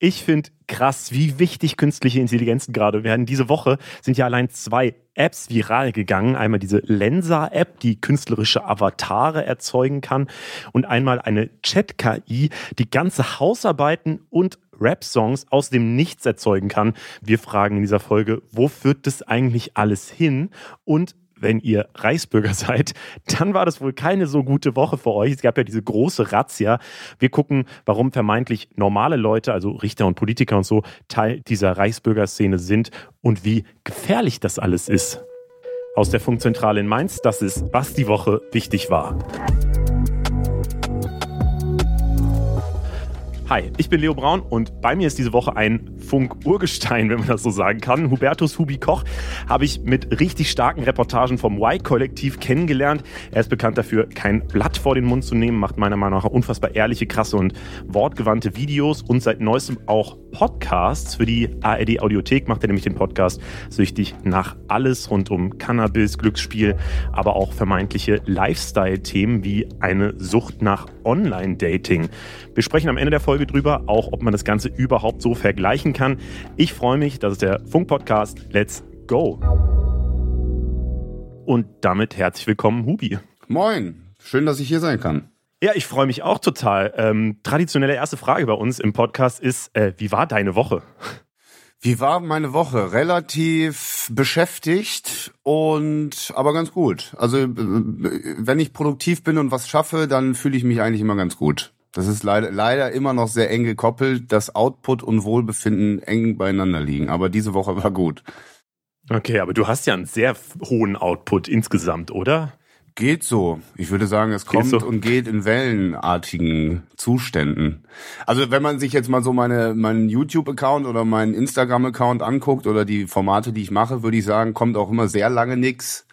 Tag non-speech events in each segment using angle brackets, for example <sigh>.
Ich finde krass, wie wichtig künstliche Intelligenzen gerade werden. Diese Woche sind ja allein zwei Apps viral gegangen. Einmal diese Lensa-App, die künstlerische Avatare erzeugen kann und einmal eine Chat-KI, die ganze Hausarbeiten und Rap-Songs aus dem Nichts erzeugen kann. Wir fragen in dieser Folge, wo führt das eigentlich alles hin? Und wenn ihr Reichsbürger <laughs> seid, dann war das wohl keine so gute Woche für euch. Es gab ja diese große Razzia. Wir gucken, warum vermeintlich normale Leute, also Richter und Politiker und so, Teil dieser Reichsbürgerszene sind und wie gefährlich das alles ist. Aus der Funkzentrale in Mainz, das ist, was die Woche wichtig war. Hi, ich bin Leo Braun und bei mir ist diese Woche ein Funk-Urgestein, wenn man das so sagen kann. Hubertus Hubi Koch habe ich mit richtig starken Reportagen vom Y-Kollektiv kennengelernt. Er ist bekannt dafür, kein Blatt vor den Mund zu nehmen, macht meiner Meinung nach unfassbar ehrliche, krasse und wortgewandte Videos und seit neuestem auch Podcasts. Für die ARD Audiothek macht er nämlich den Podcast Süchtig nach alles rund um Cannabis, Glücksspiel, aber auch vermeintliche Lifestyle-Themen wie eine Sucht nach Online-Dating. Wir sprechen am Ende der Folge drüber, auch ob man das Ganze überhaupt so vergleichen kann. Ich freue mich, das ist der Funk-Podcast Let's Go. Und damit herzlich willkommen, Hubi. Moin, schön, dass ich hier sein kann. Ja, ich freue mich auch total. Ähm, traditionelle erste Frage bei uns im Podcast ist, äh, wie war deine Woche? Wie war meine Woche? Relativ beschäftigt und aber ganz gut. Also äh, wenn ich produktiv bin und was schaffe, dann fühle ich mich eigentlich immer ganz gut. Das ist leider, leider immer noch sehr eng gekoppelt, dass Output und Wohlbefinden eng beieinander liegen. Aber diese Woche war gut. Okay, aber du hast ja einen sehr hohen Output insgesamt, oder? Geht so. Ich würde sagen, es kommt so. und geht in wellenartigen Zuständen. Also wenn man sich jetzt mal so meine meinen YouTube-Account oder meinen Instagram-Account anguckt oder die Formate, die ich mache, würde ich sagen, kommt auch immer sehr lange nix.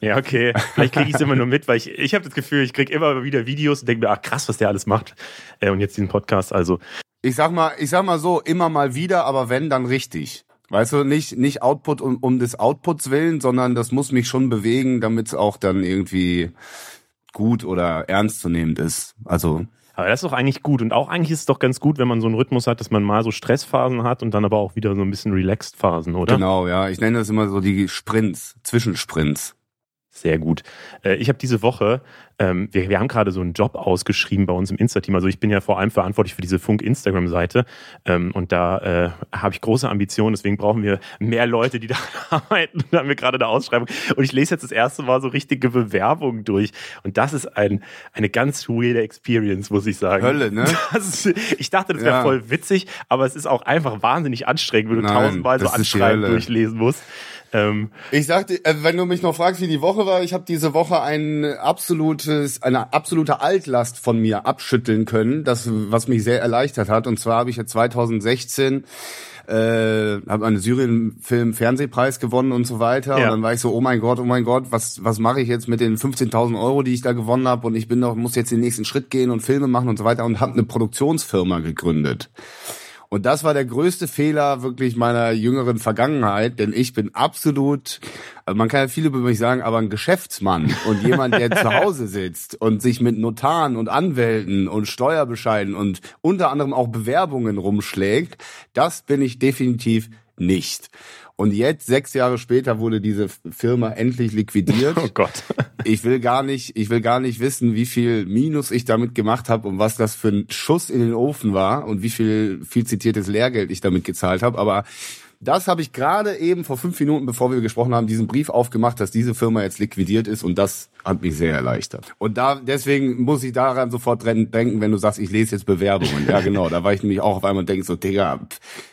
Ja, okay. Vielleicht kriege ich es immer nur mit, weil ich, ich habe das Gefühl, ich kriege immer wieder Videos und denke mir, ach krass, was der alles macht. Äh, und jetzt diesen Podcast, also. Ich sag mal, ich sag mal so, immer mal wieder, aber wenn, dann richtig. Weißt du, nicht, nicht Output um, um des Outputs willen, sondern das muss mich schon bewegen, damit es auch dann irgendwie gut oder ernstzunehmend ist. Also. Aber das ist doch eigentlich gut. Und auch eigentlich ist es doch ganz gut, wenn man so einen Rhythmus hat, dass man mal so Stressphasen hat und dann aber auch wieder so ein bisschen Relaxed Phasen, oder? Genau, ja. Ich nenne das immer so die Sprints, Zwischensprints. Sehr gut. Äh, ich habe diese Woche, ähm, wir, wir haben gerade so einen Job ausgeschrieben bei uns im Insta-Team. Also ich bin ja vor allem verantwortlich für diese Funk-Instagram-Seite ähm, und da äh, habe ich große Ambitionen. Deswegen brauchen wir mehr Leute, die <laughs> da arbeiten. Da haben wir gerade eine Ausschreibung und ich lese jetzt das erste Mal so richtige Bewerbungen durch und das ist ein, eine ganz weirde Experience, muss ich sagen. Hölle, ne? <laughs> Ist, ich dachte, das wäre ja. voll witzig, aber es ist auch einfach wahnsinnig anstrengend, wenn du Nein, tausendmal so Anschreiben durchlesen musst. Ähm, ich sagte, äh, wenn du mich noch fragst, wie die Woche war, ich habe diese Woche ein absolutes, eine absolute Altlast von mir abschütteln können, das was mich sehr erleichtert hat. Und zwar habe ich ja 2016 äh, habe einen Syrien-Film Fernsehpreis gewonnen und so weiter. Ja. Und dann war ich so, oh mein Gott, oh mein Gott, was was mache ich jetzt mit den 15.000 Euro, die ich da gewonnen habe? Und ich bin noch muss jetzt den nächsten Schritt gehen und Filme machen und so weiter und habe eine Produktionsfirma gegründet. Und das war der größte Fehler wirklich meiner jüngeren Vergangenheit, denn ich bin absolut, also man kann ja viele über mich sagen, aber ein Geschäftsmann und jemand, der zu Hause <laughs> sitzt und sich mit Notaren und Anwälten und Steuerbescheiden und unter anderem auch Bewerbungen rumschlägt, das bin ich definitiv nicht. Und jetzt, sechs Jahre später, wurde diese Firma endlich liquidiert. <laughs> Oh Gott. Ich will gar nicht, ich will gar nicht wissen, wie viel Minus ich damit gemacht habe und was das für ein Schuss in den Ofen war und wie viel viel zitiertes Lehrgeld ich damit gezahlt habe. Aber das habe ich gerade eben vor fünf Minuten, bevor wir gesprochen haben, diesen Brief aufgemacht, dass diese Firma jetzt liquidiert ist und das hat mich sehr erleichtert. Und da deswegen muss ich daran sofort denken, wenn du sagst, ich lese jetzt Bewerbungen. Ja, genau. Da war ich nämlich auch auf einmal und denke so, Digga,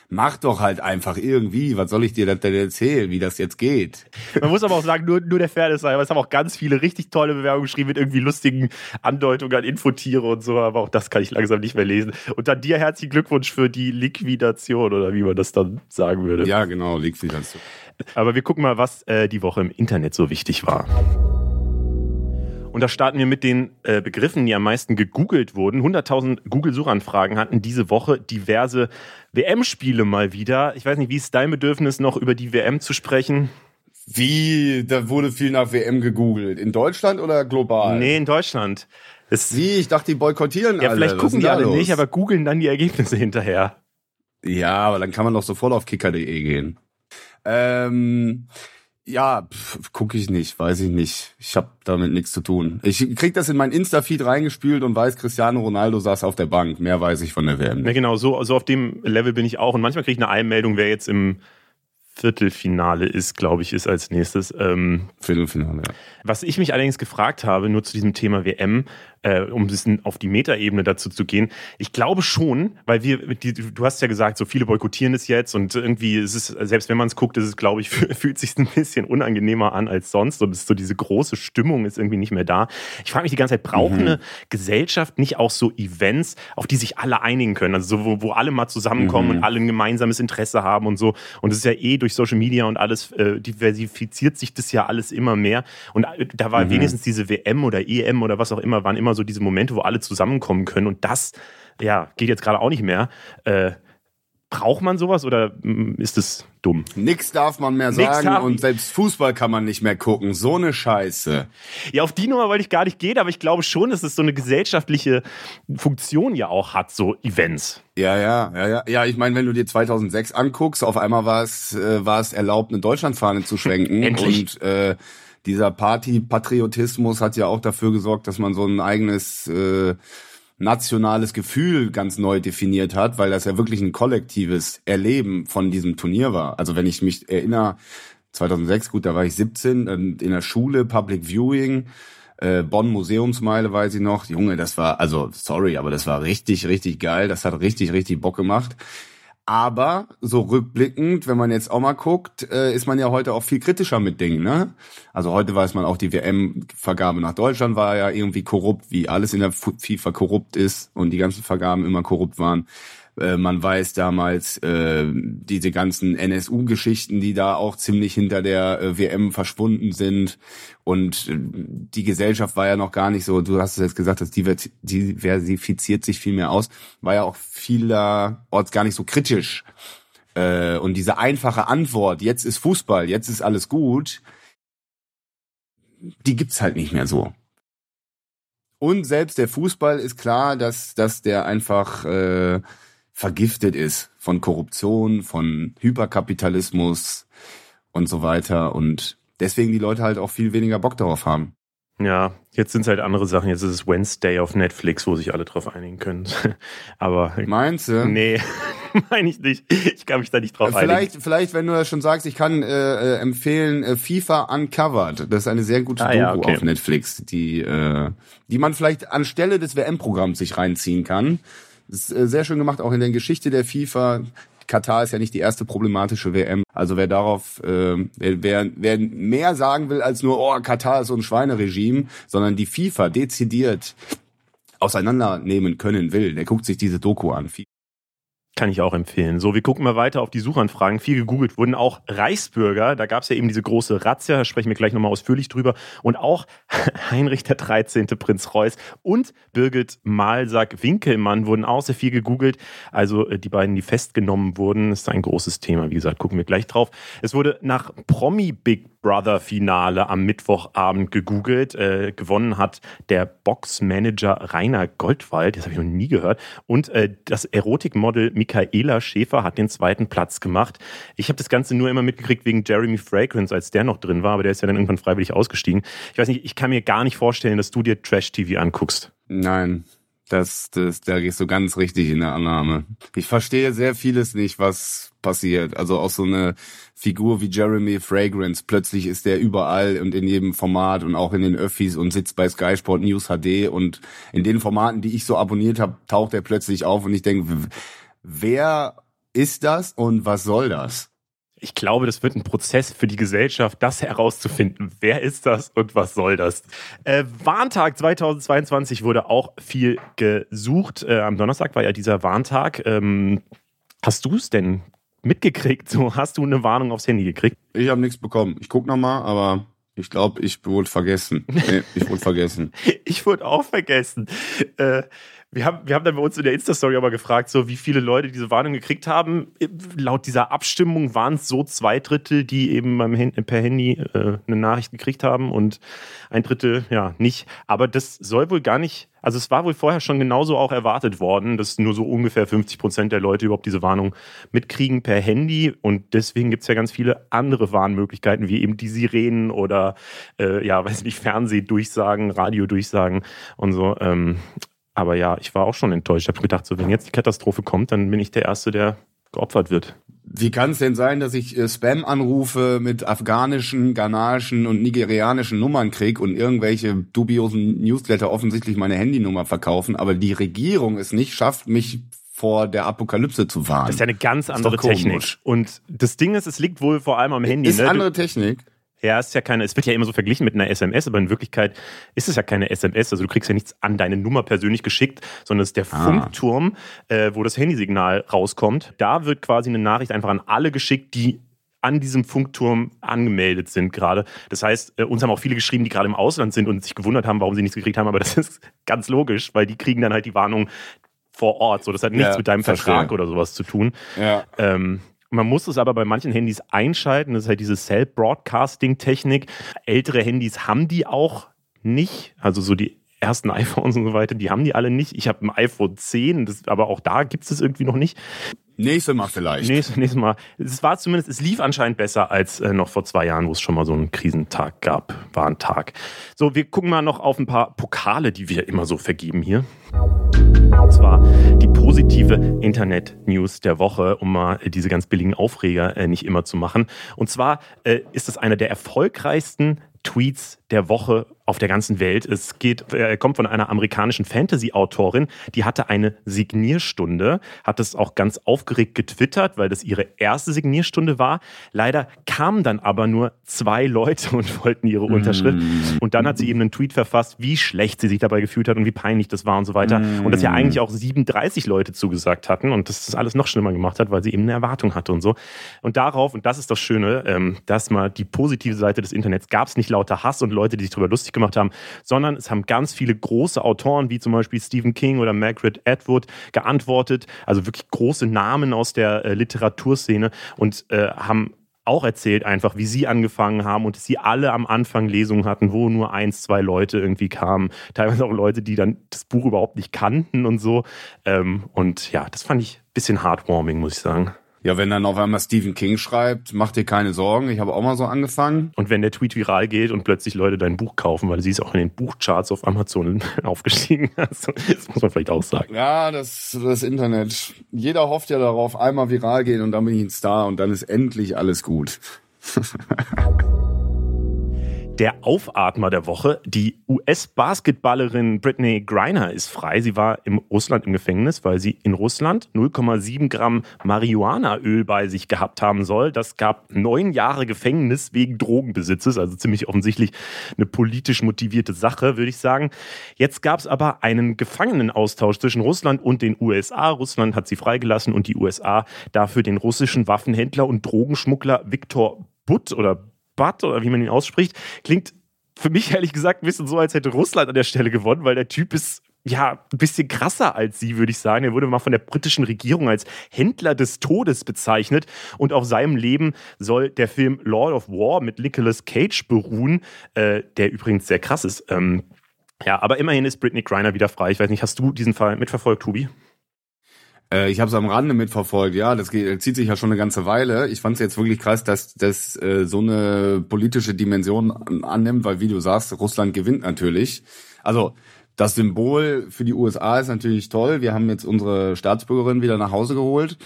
mach doch halt einfach irgendwie. Was soll ich dir denn erzählen, wie das jetzt geht? Man muss aber auch sagen, nur, nur der Fairness sei, aber es haben auch ganz viele richtig tolle Bewerbungen geschrieben mit irgendwie lustigen Andeutungen an Infotiere und so, aber auch das kann ich langsam nicht mehr lesen. Und dann dir herzlichen Glückwunsch für die Liquidation oder wie man das dann sagen würde. Ja, genau, Liquidation. Aber wir gucken mal, was äh, die Woche im Internet so wichtig war. Und da starten wir mit den äh, Begriffen, die am meisten gegoogelt wurden. 100.000 Google-Suchanfragen hatten diese Woche diverse WM-Spiele mal wieder. Ich weiß nicht, wie ist dein Bedürfnis, noch über die WM zu sprechen? Wie? Da wurde viel nach WM gegoogelt. In Deutschland oder global? Nee, in Deutschland. Es, Wie? Ich dachte, die boykottieren ja, alle. Ja, vielleicht gucken die alle los? nicht, aber googeln dann die Ergebnisse hinterher. Ja, aber dann kann man doch sofort auf kicker.de gehen. Ähm, ja, gucke ich nicht, weiß ich nicht. Ich habe damit nichts zu tun. Ich krieg das in mein Insta-Feed reingespült und weiß, Cristiano Ronaldo saß auf der Bank. Mehr weiß ich von der WM. Ja, genau, so, so auf dem Level bin ich auch. Und manchmal kriege ich eine Einmeldung, wer jetzt im Viertelfinale ist, glaube ich, ist als nächstes. Ähm, Viertelfinale, ja. Was ich mich allerdings gefragt habe, nur zu diesem Thema WM, äh, um ein bisschen auf die Metaebene dazu zu gehen. Ich glaube schon, weil wir, die, du hast ja gesagt, so viele boykottieren es jetzt und irgendwie ist es, selbst wenn man es guckt, ist es, glaube ich, <laughs> fühlt sich ein bisschen unangenehmer an als sonst und ist so diese große Stimmung ist irgendwie nicht mehr da. Ich frage mich die ganze Zeit, braucht mhm. eine Gesellschaft nicht auch so Events, auf die sich alle einigen können? Also so, wo, wo alle mal zusammenkommen mhm. und alle ein gemeinsames Interesse haben und so. Und es ist ja eh durch Social Media und alles äh, diversifiziert sich das ja alles immer mehr. Und äh, da war mhm. wenigstens diese WM oder EM oder was auch immer, waren immer so diese Momente, wo alle zusammenkommen können. Und das, ja, geht jetzt gerade auch nicht mehr. Äh, braucht man sowas oder mm, ist es dumm? Nix darf man mehr sagen und selbst Fußball kann man nicht mehr gucken. So eine Scheiße. Ja, auf die Nummer wollte ich gar nicht gehen, aber ich glaube schon, dass es so eine gesellschaftliche Funktion ja auch hat, so Events. Ja, ja, ja, ja. Ja, ich meine, wenn du dir 2006 anguckst, auf einmal war es, äh, war es erlaubt, eine Deutschlandfahne zu schwenken. Endlich. Und äh, dieser Party-Patriotismus hat ja auch dafür gesorgt, dass man so ein eigenes äh, nationales Gefühl ganz neu definiert hat, weil das ja wirklich ein kollektives Erleben von diesem Turnier war. Also wenn ich mich erinnere, 2006, gut, da war ich 17, in der Schule, Public Viewing, äh, Bonn Museumsmeile weiß ich noch. Junge, das war, also sorry, aber das war richtig, richtig geil. Das hat richtig, richtig Bock gemacht. Aber so rückblickend, wenn man jetzt auch mal guckt, äh, ist man ja heute auch viel kritischer mit Dingen. Ne? Also heute weiß man auch, die WM-Vergabe nach Deutschland war ja irgendwie korrupt, wie alles in der FIFA korrupt ist und die ganzen Vergaben immer korrupt waren. Äh, man weiß damals äh, diese ganzen NSU-Geschichten, die da auch ziemlich hinter der äh, WM verschwunden sind. Und äh, die Gesellschaft war ja noch gar nicht so, du hast es jetzt gesagt, das diversifiziert sich viel mehr aus, war ja auch vielerorts gar nicht so kritisch. Äh, und diese einfache Antwort, jetzt ist Fußball, jetzt ist alles gut, die gibt's halt nicht mehr so. Und selbst der Fußball ist klar, dass, dass der einfach äh, vergiftet ist von Korruption, von Hyperkapitalismus und so weiter und deswegen die Leute halt auch viel weniger Bock darauf haben. Ja, jetzt sind es halt andere Sachen. Jetzt ist es Wednesday auf Netflix, wo sich alle drauf einigen können. <laughs> Aber meinst du? Nee, <laughs> meine ich nicht. Ich kann mich da nicht drauf vielleicht, einigen. Vielleicht, wenn du das schon sagst, ich kann äh, äh, empfehlen äh, FIFA Uncovered. Das ist eine sehr gute ah, Doku ja, okay. auf Netflix, die äh, die man vielleicht anstelle des WM-Programms sich reinziehen kann. Ist äh, sehr schön gemacht, auch in der Geschichte der FIFA. Katar ist ja nicht die erste problematische WM. Also wer darauf, äh, wer, wer, wer mehr sagen will als nur, oh, Katar ist so ein Schweineregime, sondern die FIFA dezidiert auseinandernehmen können will, der guckt sich diese Doku an. Kann ich auch empfehlen. So, wir gucken mal weiter auf die Suchanfragen. Viel gegoogelt wurden auch Reichsbürger. Da gab es ja eben diese große Razzia, da sprechen wir gleich nochmal ausführlich drüber. Und auch <laughs> Heinrich der 13., Prinz Reuß und Birgit Malsack-Winkelmann wurden auch sehr viel gegoogelt. Also äh, die beiden, die festgenommen wurden, ist ein großes Thema. Wie gesagt, gucken wir gleich drauf. Es wurde nach Promi Big Brother Finale am Mittwochabend gegoogelt. Äh, gewonnen hat der Boxmanager Rainer Goldwald, das habe ich noch nie gehört. Und äh, das Erotikmodel Michaela Schäfer hat den zweiten Platz gemacht. Ich habe das Ganze nur immer mitgekriegt wegen Jeremy Fragrance, als der noch drin war, aber der ist ja dann irgendwann freiwillig ausgestiegen. Ich weiß nicht, ich kann mir gar nicht vorstellen, dass du dir Trash-TV anguckst. Nein, das, das, da gehst du ganz richtig in der Annahme. Ich verstehe sehr vieles nicht, was passiert. Also auch so eine Figur wie Jeremy Fragrance, plötzlich ist der überall und in jedem Format und auch in den Öffis und sitzt bei Sky Sport News HD und in den Formaten, die ich so abonniert habe, taucht er plötzlich auf und ich denke, wer ist das und was soll das? ich glaube, das wird ein Prozess für die Gesellschaft, das herauszufinden. Wer ist das und was soll das? Äh, Warntag 2022 wurde auch viel gesucht. Äh, am Donnerstag war ja dieser Warntag. Ähm, hast du es denn mitgekriegt? <laughs> So, hast du eine Warnung aufs Handy gekriegt? Ich habe nichts bekommen. Ich guck nochmal, aber ich glaube, ich wurde vergessen. Nee, ich wurde vergessen. <laughs> ich wurde auch vergessen. Äh, wir haben, wir haben dann bei uns in der Insta-Story aber gefragt, so wie viele Leute diese Warnung gekriegt haben. Laut dieser Abstimmung waren es so zwei Drittel, die eben per Handy äh, eine Nachricht gekriegt haben und ein Drittel ja nicht. Aber das soll wohl gar nicht Also es war wohl vorher schon genauso auch erwartet worden, dass nur so ungefähr 50 Prozent der Leute überhaupt diese Warnung mitkriegen per Handy. Und deswegen gibt es ja ganz viele andere Warnmöglichkeiten, wie eben die Sirenen oder äh, ja, weiß nicht, Fernsehdurchsagen, Radiodurchsagen und so. Ähm, aber ja, ich war auch schon enttäuscht. Ich habe gedacht, so wenn jetzt die Katastrophe kommt, dann bin ich der Erste, der geopfert wird. Wie kann es denn sein, dass ich äh, Spam-Anrufe mit afghanischen, ghanaischen und nigerianischen Nummern krieg und irgendwelche dubiosen Newsletter offensichtlich meine Handynummer verkaufen, aber die Regierung es nicht schafft, mich vor der Apokalypse zu warnen? Das ist ja eine ganz andere Technik. Und das Ding ist, es liegt wohl vor allem am Handy. Ist ne? andere Technik. Ja, es ist ja keine, es wird ja immer so verglichen mit einer SMS, aber in Wirklichkeit ist es ja keine SMS. Also du kriegst ja nichts an deine Nummer persönlich geschickt, sondern es ist der ah. Funkturm, äh, wo das Handysignal rauskommt. Da wird quasi eine Nachricht einfach an alle geschickt, die an diesem Funkturm angemeldet sind gerade. Das heißt, äh, uns haben auch viele geschrieben, die gerade im Ausland sind und sich gewundert haben, warum sie nichts gekriegt haben, aber das ist <laughs> ganz logisch, weil die kriegen dann halt die Warnung vor Ort. So, das hat nichts ja, mit deinem verstehe. Vertrag oder sowas zu tun. Ja. Ähm, man muss es aber bei manchen Handys einschalten. Das ist halt diese Cell-Broadcasting-Technik. Ältere Handys haben die auch nicht. Also so die ersten <laughs> iPhones und so weiter, die haben die alle nicht. Ich habe ein iPhone 10, das, aber auch da gibt es es irgendwie noch nicht. Nächstes Mal vielleicht. Nächstes, nächstes Mal. Es war zumindest, es lief anscheinend besser als äh, noch vor zwei Jahren, wo es schon mal so einen Krisentag gab. War ein Tag. So, wir gucken mal noch auf ein paar Pokale, die wir immer so vergeben hier. Und zwar die positive Internet-News der Woche, um mal diese ganz billigen Aufreger äh, nicht immer zu machen. Und zwar äh, ist es einer der erfolgreichsten Tweets der Woche auf der ganzen Welt. Es geht, äh, kommt von einer amerikanischen Fantasy-Autorin, die hatte eine Signierstunde, hat es auch ganz aufgeregt getwittert, weil das ihre erste Signierstunde war. Leider kamen dann aber nur zwei Leute <laughs> und wollten ihre Unterschrift. Mm. Und dann hat sie eben einen Tweet verfasst, wie schlecht sie sich dabei gefühlt hat und wie peinlich das war und so weiter. Mm. Und dass ja eigentlich auch 37 Leute zugesagt hatten und dass das alles noch schlimmer gemacht hat, weil sie eben eine Erwartung hatte und so. Und darauf, und das ist das Schöne, ähm, dass mal die positive Seite des Internets gab es nicht lauter Hass und Leute, die sich darüber lustig gemacht haben, sondern es haben ganz viele große Autoren, wie zum Beispiel Stephen King oder Margaret Atwood, geantwortet. Also wirklich große Namen aus der äh, Literaturszene und äh, haben auch erzählt einfach, wie sie angefangen haben und sie alle am Anfang Lesungen hatten, wo nur eins, zwei Leute irgendwie kamen. Teilweise auch Leute, die dann das Buch überhaupt nicht kannten und so. Ähm, und ja, das fand ich ein bisschen heartwarming, muss ich sagen. Ja, wenn dann auf einmal Stephen King schreibt, mach dir keine Sorgen, ich habe auch mal so angefangen. Und wenn der Tweet viral geht und plötzlich Leute dein Buch kaufen, weil sie es auch in den Buchcharts auf Amazon <laughs> aufgestiegen hast, das muss man vielleicht auch sagen. Ja, das, das Internet. Jeder hofft ja darauf, einmal viral gehen und dann bin ich ein Star und dann ist endlich alles gut. <laughs> Der Aufatmer der Woche, die US-Basketballerin Britney Griner ist frei. Sie war im Russland im Gefängnis, weil sie in Russland 0,7 Gramm Marihuanaöl bei sich gehabt haben soll. Das gab neun Jahre Gefängnis wegen Drogenbesitzes, also ziemlich offensichtlich eine politisch motivierte Sache, würde ich sagen. Jetzt gab es aber einen Gefangenenaustausch zwischen Russland und den USA. Russland hat sie freigelassen und die USA dafür den russischen Waffenhändler und Drogenschmuggler Viktor Butt oder Butt oder wie man ihn ausspricht, klingt für mich ehrlich gesagt ein bisschen so, als hätte Russland an der Stelle gewonnen, weil der Typ ist ja ein bisschen krasser als sie, würde ich sagen. Er wurde mal von der britischen Regierung als Händler des Todes bezeichnet und auf seinem Leben soll der Film Lord of War mit Nicolas Cage beruhen, äh, der übrigens sehr krass ist. Ähm, ja, aber immerhin ist Britney Griner wieder frei. Ich weiß nicht, hast du diesen Fall mitverfolgt, Tobi? Äh, ich habe es am Rande mitverfolgt, ja, das geht, zieht sich ja schon eine ganze Weile. Ich fand es jetzt wirklich krass, dass das äh, so eine politische Dimension annimmt, weil wie du sagst, Russland gewinnt natürlich. Also das Symbol für die USA ist natürlich toll. Wir haben jetzt unsere Staatsbürgerin wieder nach Hause geholt.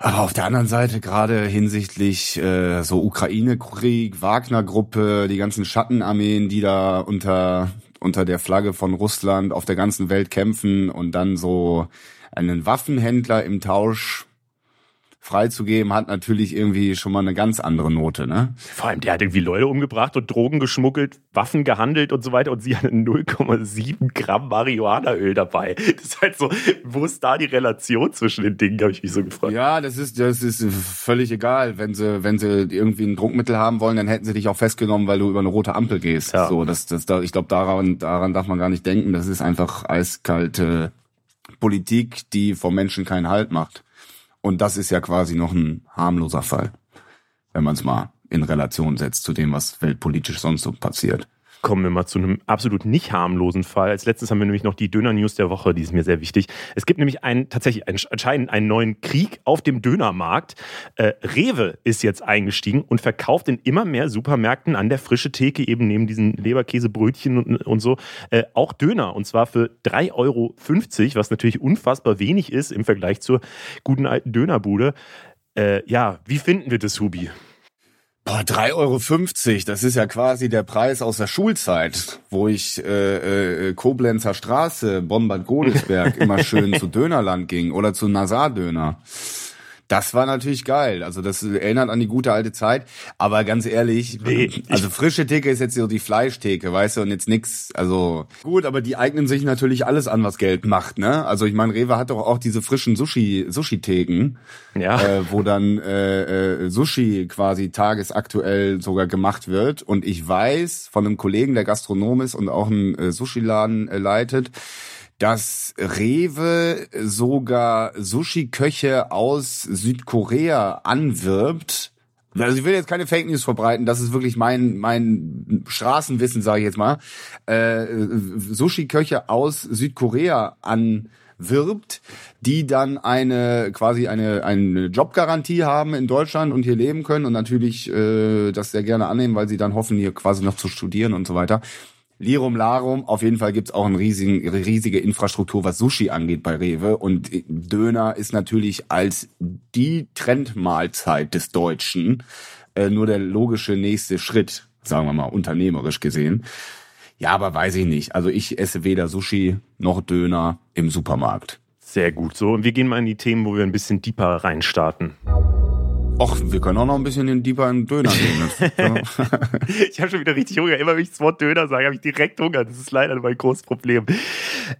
Aber auf der anderen Seite gerade hinsichtlich äh, so Ukraine-Krieg, Wagner-Gruppe, die ganzen Schattenarmeen, die da unter unter der Flagge von Russland auf der ganzen Welt kämpfen und dann so einen Waffenhändler im Tausch freizugeben, hat natürlich irgendwie schon mal eine ganz andere Note, ne? Vor allem, der hat irgendwie Leute umgebracht und Drogen geschmuggelt, Waffen gehandelt und so weiter und sie hat 0,7 Gramm Marihuanaöl dabei. Das ist halt so, wo ist da die Relation zwischen den Dingen, habe ich mich so gefragt. Ja, das ist, das ist völlig egal. Wenn sie, wenn sie irgendwie ein Druckmittel haben wollen, dann hätten sie dich auch festgenommen, weil du über eine rote Ampel gehst. Ja. So, das, das, ich glaube, daran, daran darf man gar nicht denken. Das ist einfach eiskalte Politik, die vom Menschen keinen Halt macht. Und das ist ja quasi noch ein harmloser Fall, wenn man es mal in Relation setzt zu dem, was weltpolitisch sonst so passiert. Kommen wir mal zu einem absolut nicht harmlosen Fall. Als letztes haben wir nämlich noch die Döner-News der Woche, die ist mir sehr wichtig. Es gibt nämlich einen, tatsächlich einen, anscheinend einen neuen Krieg auf dem Dönermarkt. Äh, Rewe ist jetzt eingestiegen und verkauft in immer mehr Supermärkten an der frische Theke, eben neben diesen Leberkäsebrötchen und, und so, äh, auch Döner. Und zwar für 3,50 Euro, was natürlich unfassbar wenig ist im Vergleich zur guten alten Dönerbude. Äh, ja, wie finden wir das, Hubi? Boah, 3,50 Euro, das ist ja quasi der Preis aus der Schulzeit, wo ich äh, äh, Koblenzer Straße, Bombard Godesberg immer schön zu <laughs> Dönerland ging oder zu Nazar-Döner. Das war natürlich geil. Also das erinnert an die gute alte Zeit. Aber ganz ehrlich, nee, also frische Theke ist jetzt so die Fleischtheke, weißt du, und jetzt nix. Also gut, aber die eignen sich natürlich alles an, was Geld macht, ne? Also ich meine, Rewe hat doch auch diese frischen Sushi Sushi Theken, ja. äh, wo dann äh, äh, Sushi quasi tagesaktuell sogar gemacht wird. Und ich weiß von einem Kollegen, der Gastronom ist und auch einen äh, Sushi Laden äh, leitet dass Rewe sogar Sushi-Köche aus Südkorea anwirbt. Also ich will jetzt keine Fake News verbreiten, das ist wirklich mein mein Straßenwissen, sage ich jetzt mal. Äh, Sushi-Köche aus Südkorea anwirbt, die dann eine quasi eine eine Jobgarantie haben in Deutschland und hier leben können und natürlich äh, das sehr gerne annehmen, weil sie dann hoffen hier quasi noch zu studieren und so weiter. Lirum Larum, auf jeden Fall gibt's auch eine riesige, riesige Infrastruktur, was Sushi angeht bei Rewe. Und Döner ist natürlich als die Trendmahlzeit des Deutschen äh, nur der logische nächste Schritt, sagen wir mal, unternehmerisch gesehen. Ja, aber weiß ich nicht. Also ich esse weder Sushi noch Döner im Supermarkt. Sehr gut. So, und wir gehen mal in die Themen, wo wir ein bisschen deeper reinstarten. Och, wir können auch noch ein bisschen in deeper in Döner gehen. <laughs> ich habe schon wieder richtig Hunger. Immer wenn ich das Wort Döner sage, habe ich direkt Hunger. Das ist leider mein großes Problem.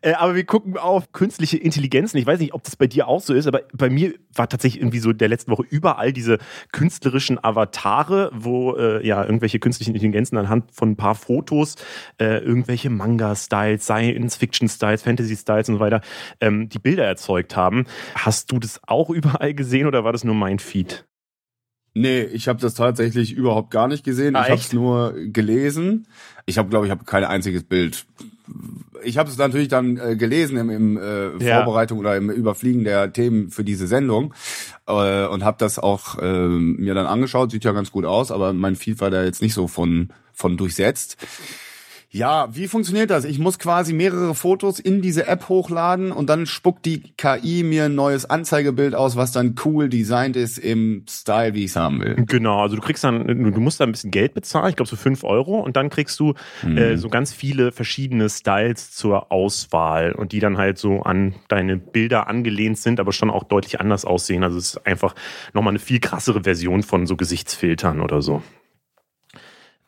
Äh, aber wir gucken auf künstliche Intelligenzen. Ich weiß nicht, ob das bei dir auch so ist, aber bei mir war tatsächlich irgendwie so der letzten Woche überall diese künstlerischen Avatare, wo äh, ja irgendwelche künstlichen Intelligenzen anhand von ein paar Fotos äh, irgendwelche Manga-Styles, Science-Fiction-Styles, Fantasy-Styles und so weiter ähm, die Bilder erzeugt haben. Hast du das auch überall gesehen oder war das nur mein Feed? Nee, ich habe das tatsächlich überhaupt gar nicht gesehen. Ah, ich habe es nur gelesen. Ich habe, glaube ich, habe kein einziges Bild. Ich habe es natürlich dann äh, gelesen im, im äh, ja. Vorbereitung oder im Überfliegen der Themen für diese Sendung äh, und habe das auch äh, mir dann angeschaut. Sieht ja ganz gut aus, aber mein Feed war da jetzt nicht so von von durchsetzt. Ja, wie funktioniert das? Ich muss quasi mehrere Fotos in diese App hochladen und dann spuckt die KI mir ein neues Anzeigebild aus, was dann cool designt ist im Style, wie ich es haben will. Genau, also du kriegst dann, du musst da ein bisschen Geld bezahlen, ich glaube so fünf Euro und dann kriegst du mhm. äh, so ganz viele verschiedene Styles zur Auswahl und die dann halt so an deine Bilder angelehnt sind, aber schon auch deutlich anders aussehen. Also es ist einfach nochmal eine viel krassere Version von so Gesichtsfiltern oder so.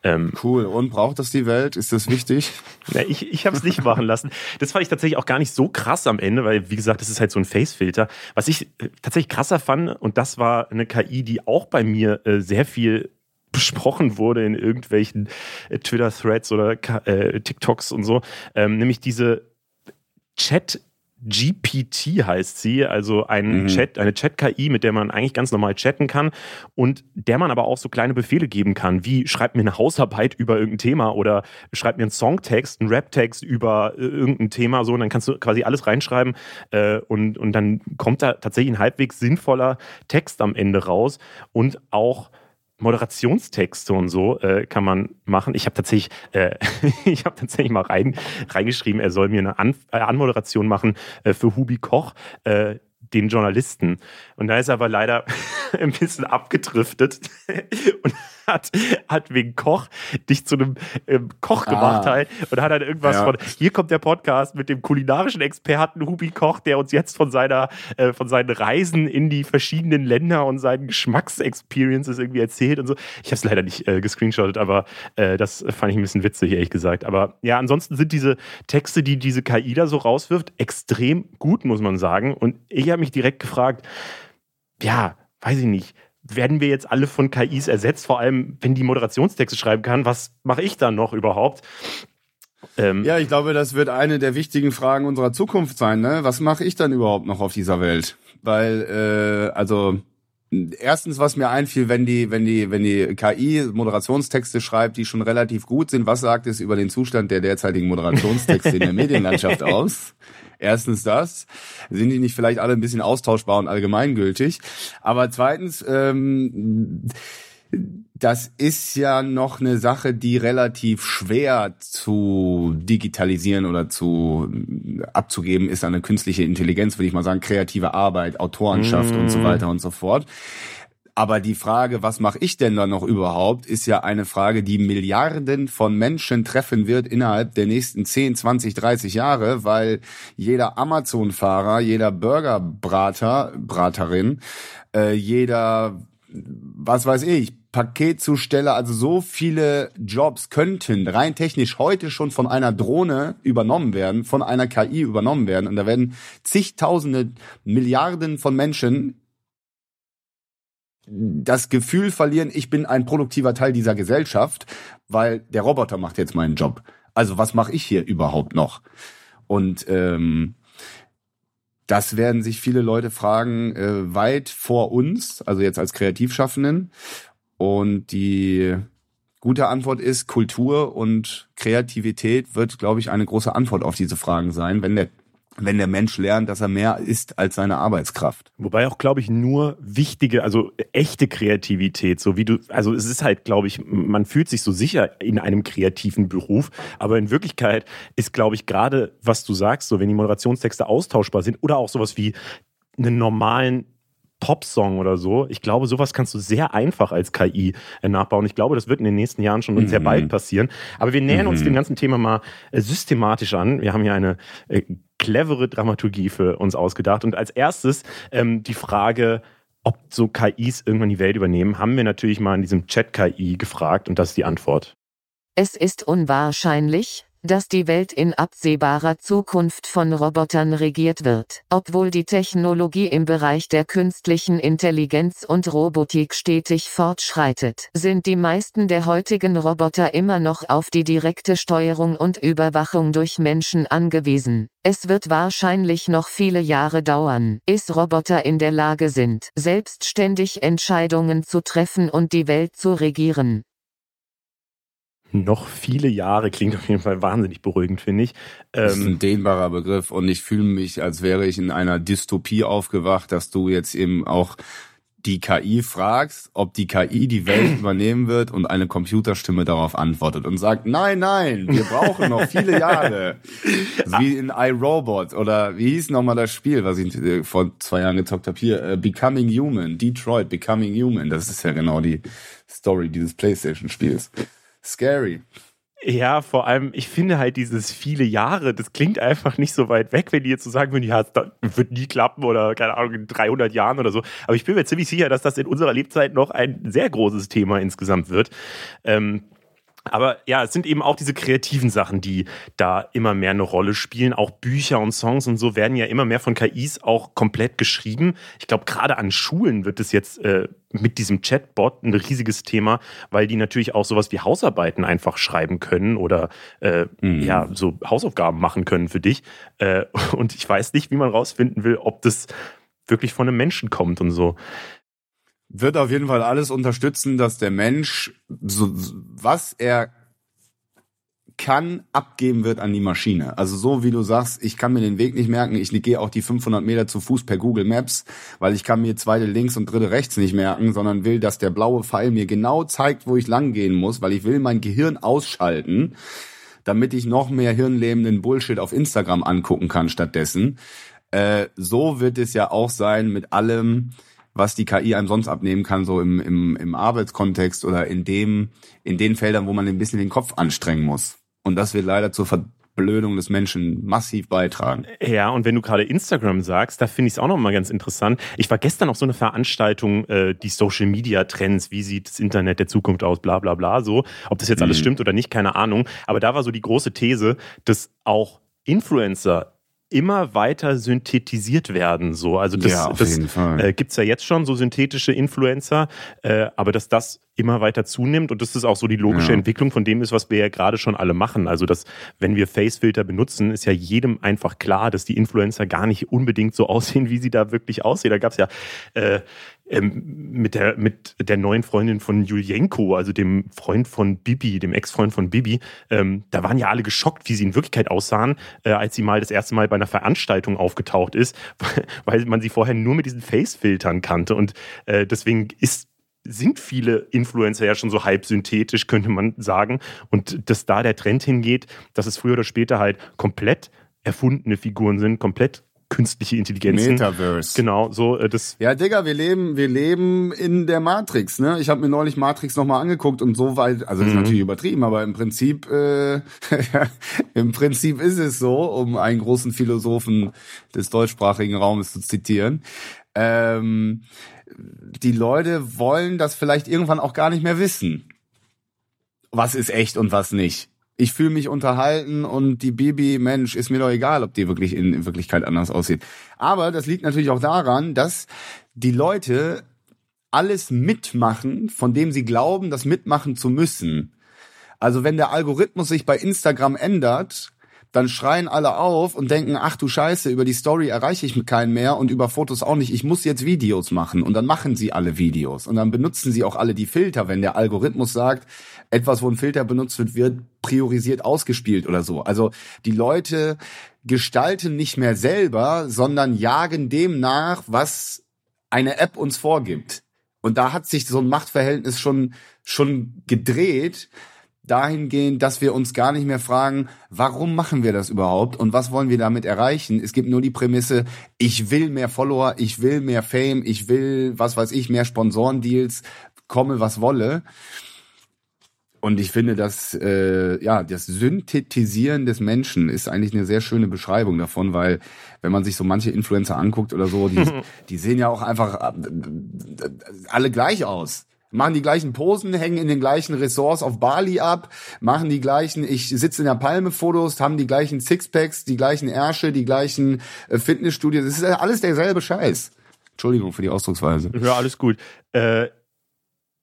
Ähm, cool. Und braucht das die Welt? Ist das wichtig? <laughs> Na, ich ich habe es nicht machen lassen. Das fand ich tatsächlich auch gar nicht so krass am Ende, weil, wie gesagt, das ist halt so ein Face-Filter. Was ich äh, tatsächlich krasser fand, und das war eine KI, die auch bei mir äh, sehr viel <laughs> besprochen wurde in irgendwelchen äh, Twitter-Threads oder äh, TikToks und so, ähm, nämlich diese Chat- GPT heißt sie, also ein mhm. Chat, eine Chat-KI, mit der man eigentlich ganz normal chatten kann und der man aber auch so kleine Befehle geben kann, wie schreibt mir eine Hausarbeit über irgendein Thema oder schreibt mir einen Songtext, einen Raptext über äh, irgendein Thema, so und dann kannst du quasi alles reinschreiben äh, und, und dann kommt da tatsächlich ein halbwegs sinnvoller Text am Ende raus und auch Moderationstexte und so äh, kann man machen. Ich habe tatsächlich, äh, <laughs> ich habe tatsächlich mal rein, reingeschrieben, er soll mir eine An äh, Anmoderation machen äh, für Hubi Koch, äh, den Journalisten. Und da ist er aber leider <laughs> ein bisschen abgedriftet <laughs> und hat, hat wegen Koch dich zu einem ähm, Koch gemacht ah. halt und hat dann irgendwas ja. von, hier kommt der Podcast mit dem kulinarischen Experten Hubi Koch, der uns jetzt von seiner, äh, von seinen Reisen in die verschiedenen Länder und seinen Geschmacksexperiences irgendwie erzählt und so. Ich habe es leider nicht äh, gescreenshottet, aber äh, das fand ich ein bisschen witzig, ehrlich gesagt. Aber ja, ansonsten sind diese Texte, die diese KI da so rauswirft, extrem gut, muss man sagen. Und ich habe mich direkt gefragt, ja, weiß ich nicht, werden wir jetzt alle von KIs ersetzt, vor allem wenn die Moderationstexte schreiben kann, was mache ich dann noch überhaupt? Ähm, ja, ich glaube, das wird eine der wichtigen Fragen unserer Zukunft sein. Ne? Was mache ich dann überhaupt noch auf dieser Welt? Weil, äh, also Erstens, was mir einfiel, wenn die, wenn die, wenn die KI Moderationstexte schreibt, die schon relativ gut sind, was sagt es über den Zustand der derzeitigen Moderationstexte in der <laughs> Medienlandschaft aus? Erstens das. Sind die nicht vielleicht alle ein bisschen austauschbar und allgemeingültig? Aber zweitens, ähm, das ist ja noch eine Sache, die relativ schwer zu digitalisieren oder zu abzugeben ist an eine künstliche Intelligenz, würde ich mal sagen, kreative Arbeit, Autorenschaft mm. und so mhm. weiter und so fort. Aber die Frage, was mache ich denn da noch überhaupt, ist ja eine Frage, die Milliarden von Menschen treffen wird innerhalb der nächsten 10, 20, 30 Jahre, weil jeder Amazon-Fahrer, jeder Burgerbrater, Braterin, äh, jeder, was weiß ich, Paketzusteller, also so viele Jobs könnten rein technisch heute schon von einer Drohne übernommen werden, von einer KI übernommen werden. Und da werden zigtausende Milliarden von Menschen das Gefühl verlieren, ich bin ein produktiver Teil dieser Gesellschaft, weil der Roboter macht jetzt meinen Job. Also was mache ich hier überhaupt noch? Und ähm, das werden sich viele Leute fragen, äh, weit vor uns, also jetzt als Kreativschaffenden. Und die gute Antwort ist, Kultur und Kreativität wird, glaube ich, eine große Antwort auf diese Fragen sein, wenn der wenn der Mensch lernt, dass er mehr ist als seine Arbeitskraft. Wobei auch, glaube ich, nur wichtige, also echte Kreativität, so wie du, also es ist halt, glaube ich, man fühlt sich so sicher in einem kreativen Beruf, aber in Wirklichkeit ist, glaube ich, gerade, was du sagst, so wenn die Moderationstexte austauschbar sind oder auch sowas wie einen normalen Popsong oder so. Ich glaube, sowas kannst du sehr einfach als KI äh, nachbauen. Ich glaube, das wird in den nächsten Jahren schon mhm. sehr bald passieren. Aber wir nähern mhm. uns dem ganzen Thema mal äh, systematisch an. Wir haben hier eine äh, clevere Dramaturgie für uns ausgedacht. Und als erstes ähm, die Frage, ob so KIs irgendwann die Welt übernehmen, haben wir natürlich mal in diesem Chat-KI gefragt und das ist die Antwort. Es ist unwahrscheinlich, dass die Welt in absehbarer Zukunft von Robotern regiert wird. Obwohl die Technologie im Bereich der künstlichen Intelligenz und Robotik stetig fortschreitet, sind die meisten der heutigen Roboter immer noch auf die direkte Steuerung und Überwachung durch Menschen angewiesen. Es wird wahrscheinlich noch viele Jahre dauern, bis Roboter in der Lage sind, selbstständig Entscheidungen zu treffen und die Welt zu regieren noch viele Jahre klingt auf jeden Fall wahnsinnig beruhigend, finde ich. Ähm, das ist ein dehnbarer Begriff und ich fühle mich, als wäre ich in einer Dystopie aufgewacht, dass du jetzt eben auch die KI fragst, ob die KI die Welt <clears throat> übernehmen wird und eine Computerstimme darauf antwortet und sagt, nein, nein, wir brauchen noch viele Jahre. <laughs> wie in iRobot oder wie hieß nochmal das Spiel, was ich äh, vor zwei Jahren gezockt habe, hier, uh, Becoming Human, Detroit, Becoming Human. Das ist ja genau die Story dieses Playstation-Spiels scary. Ja, vor allem, ich finde halt dieses viele Jahre, das klingt einfach nicht so weit weg, wenn die jetzt so sagen würden, ja, das wird nie klappen oder keine Ahnung, in 300 Jahren oder so. Aber ich bin mir ziemlich sicher, dass das in unserer Lebzeit noch ein sehr großes Thema insgesamt wird. Ähm, aber ja, es sind eben auch diese kreativen Sachen, die da immer mehr eine Rolle spielen. Auch Bücher und Songs und so werden ja immer mehr von KIs auch komplett geschrieben. Ich glaube, gerade an Schulen wird es jetzt äh, mit diesem Chatbot ein riesiges Thema, weil die natürlich auch sowas wie Hausarbeiten einfach schreiben können oder äh, mhm. ja, so Hausaufgaben machen können für dich. Äh, <laughs> und ich weiß nicht, wie man rausfinden will, ob das wirklich von einem Menschen kommt und so wird auf jeden Fall alles unterstützen, dass der Mensch so, was er kann, abgeben wird an die Maschine. Also so wie du sagst, ich kann mir den Weg nicht merken, ich gehe auch die 500 Meter zu Fuß per Google Maps, weil ich kann mir zweite links und dritte rechts nicht merken, sondern will, dass der blaue Pfeil mir genau zeigt, wo ich lang gehen muss, weil ich will mein Gehirn ausschalten, damit ich noch mehr hirnlähmenden Bullshit auf Instagram angucken kann stattdessen. Äh, so wird es ja auch sein mit allem, was die KI einem sonst abnehmen kann, so im, im, im Arbeitskontext oder in dem, in den Feldern, wo man ein bisschen den Kopf anstrengen muss. Und das wird leider zur Verblödung des Menschen massiv beitragen. Ja, und wenn du gerade Instagram sagst, da finde ich es auch nochmal ganz interessant. Ich war gestern auf so eine Veranstaltung, äh, die Social Media Trends, wie sieht das Internet der Zukunft aus, bla bla bla, so. Ob das jetzt alles mhm. stimmt oder nicht, keine Ahnung. Aber da war so die große These, dass auch Influencer immer weiter synthetisiert werden. So. Also das, ja, das äh, gibt es ja jetzt schon, so synthetische Influencer, äh, aber dass das immer weiter zunimmt und das ist auch so die logische ja. Entwicklung von dem ist, was wir ja gerade schon alle machen. Also dass, wenn wir Facefilter benutzen, ist ja jedem einfach klar, dass die Influencer gar nicht unbedingt so <laughs> aussehen, wie sie da wirklich aussehen. Da gab es ja äh, ähm, mit, der, mit der neuen Freundin von Julienko, also dem Freund von Bibi, dem Ex-Freund von Bibi, ähm, da waren ja alle geschockt, wie sie in Wirklichkeit aussahen, äh, als sie mal das erste Mal bei einer Veranstaltung aufgetaucht ist, <laughs> weil man sie vorher nur mit diesen Face-Filtern kannte. Und äh, deswegen ist sind viele Influencer ja schon so halb synthetisch, könnte man sagen. Und dass da der Trend hingeht, dass es früher oder später halt komplett erfundene Figuren sind, komplett künstliche Intelligenz. Metaverse. Genau, so äh, das. Ja, Digga, wir leben, wir leben in der Matrix. Ne, ich habe mir neulich Matrix nochmal angeguckt und so weit, also das ist mhm. natürlich übertrieben, aber im Prinzip, äh, <laughs> im Prinzip ist es so, um einen großen Philosophen des deutschsprachigen Raumes zu zitieren. Ähm, die Leute wollen das vielleicht irgendwann auch gar nicht mehr wissen. Was ist echt und was nicht. Ich fühle mich unterhalten und die Bibi, Mensch, ist mir doch egal, ob die wirklich in Wirklichkeit anders aussieht. Aber das liegt natürlich auch daran, dass die Leute alles mitmachen, von dem sie glauben, das mitmachen zu müssen. Also wenn der Algorithmus sich bei Instagram ändert, dann schreien alle auf und denken, ach du Scheiße, über die Story erreiche ich keinen mehr und über Fotos auch nicht. Ich muss jetzt Videos machen. Und dann machen sie alle Videos. Und dann benutzen sie auch alle die Filter, wenn der Algorithmus sagt, etwas, wo ein Filter benutzt wird, wird priorisiert ausgespielt oder so. Also die Leute gestalten nicht mehr selber, sondern jagen dem nach, was eine App uns vorgibt. Und da hat sich so ein Machtverhältnis schon, schon gedreht, dahingehend, dass wir uns gar nicht mehr fragen, warum machen wir das überhaupt und was wollen wir damit erreichen? Es gibt nur die Prämisse, ich will mehr Follower, ich will mehr Fame, ich will, was weiß ich, mehr Sponsorendeals, komme was wolle. Und ich finde, dass äh, ja das Synthetisieren des Menschen ist eigentlich eine sehr schöne Beschreibung davon, weil wenn man sich so manche Influencer anguckt oder so, die, <laughs> die sehen ja auch einfach äh, alle gleich aus machen die gleichen Posen, hängen in den gleichen Ressorts auf Bali ab, machen die gleichen, ich sitze in der Palme Fotos, haben die gleichen Sixpacks, die gleichen Ärsche, die gleichen äh, Fitnessstudios. Das ist alles derselbe Scheiß. Entschuldigung für die Ausdrucksweise. Ja, alles gut. Äh,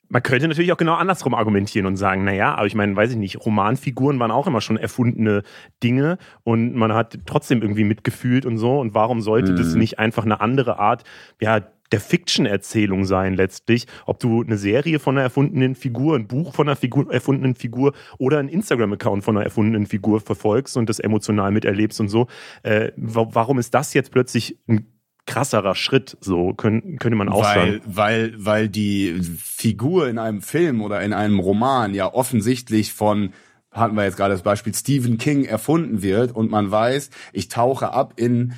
man könnte natürlich auch genau andersrum argumentieren und sagen, naja, aber ich meine, weiß ich nicht, Romanfiguren waren auch immer schon erfundene Dinge und man hat trotzdem irgendwie mitgefühlt und so. Und warum sollte mhm. das nicht einfach eine andere Art, ja, der Fiction-Erzählung sein letztlich, ob du eine Serie von einer erfundenen Figur, ein Buch von einer Figur, erfundenen Figur oder ein Instagram-Account von einer erfundenen Figur verfolgst und das emotional miterlebst und so. Äh, warum ist das jetzt plötzlich ein krasserer Schritt, so können, könnte man auch weil, sagen. Weil, weil die Figur in einem Film oder in einem Roman ja offensichtlich von hatten wir jetzt gerade das Beispiel Stephen King erfunden wird und man weiß, ich tauche ab in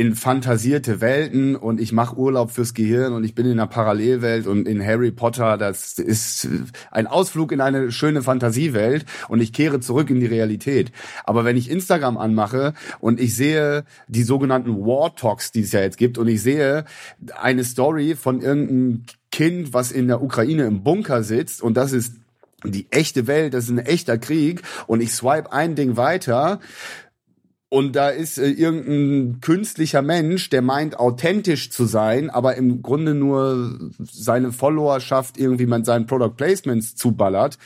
in fantasierte Welten und ich mache Urlaub fürs Gehirn und ich bin in einer Parallelwelt und in Harry Potter, das ist ein Ausflug in eine schöne Fantasiewelt und ich kehre zurück in die Realität. Aber wenn ich Instagram anmache und ich sehe die sogenannten War Talks, die es ja jetzt gibt und ich sehe eine Story von irgendeinem Kind, was in der Ukraine im Bunker sitzt und das ist die echte Welt, das ist ein echter Krieg und ich swipe ein Ding weiter, und da ist äh, irgendein künstlicher Mensch, der meint, authentisch zu sein, aber im Grunde nur seine Followerschaft irgendwie man seinen Product Placements zuballert,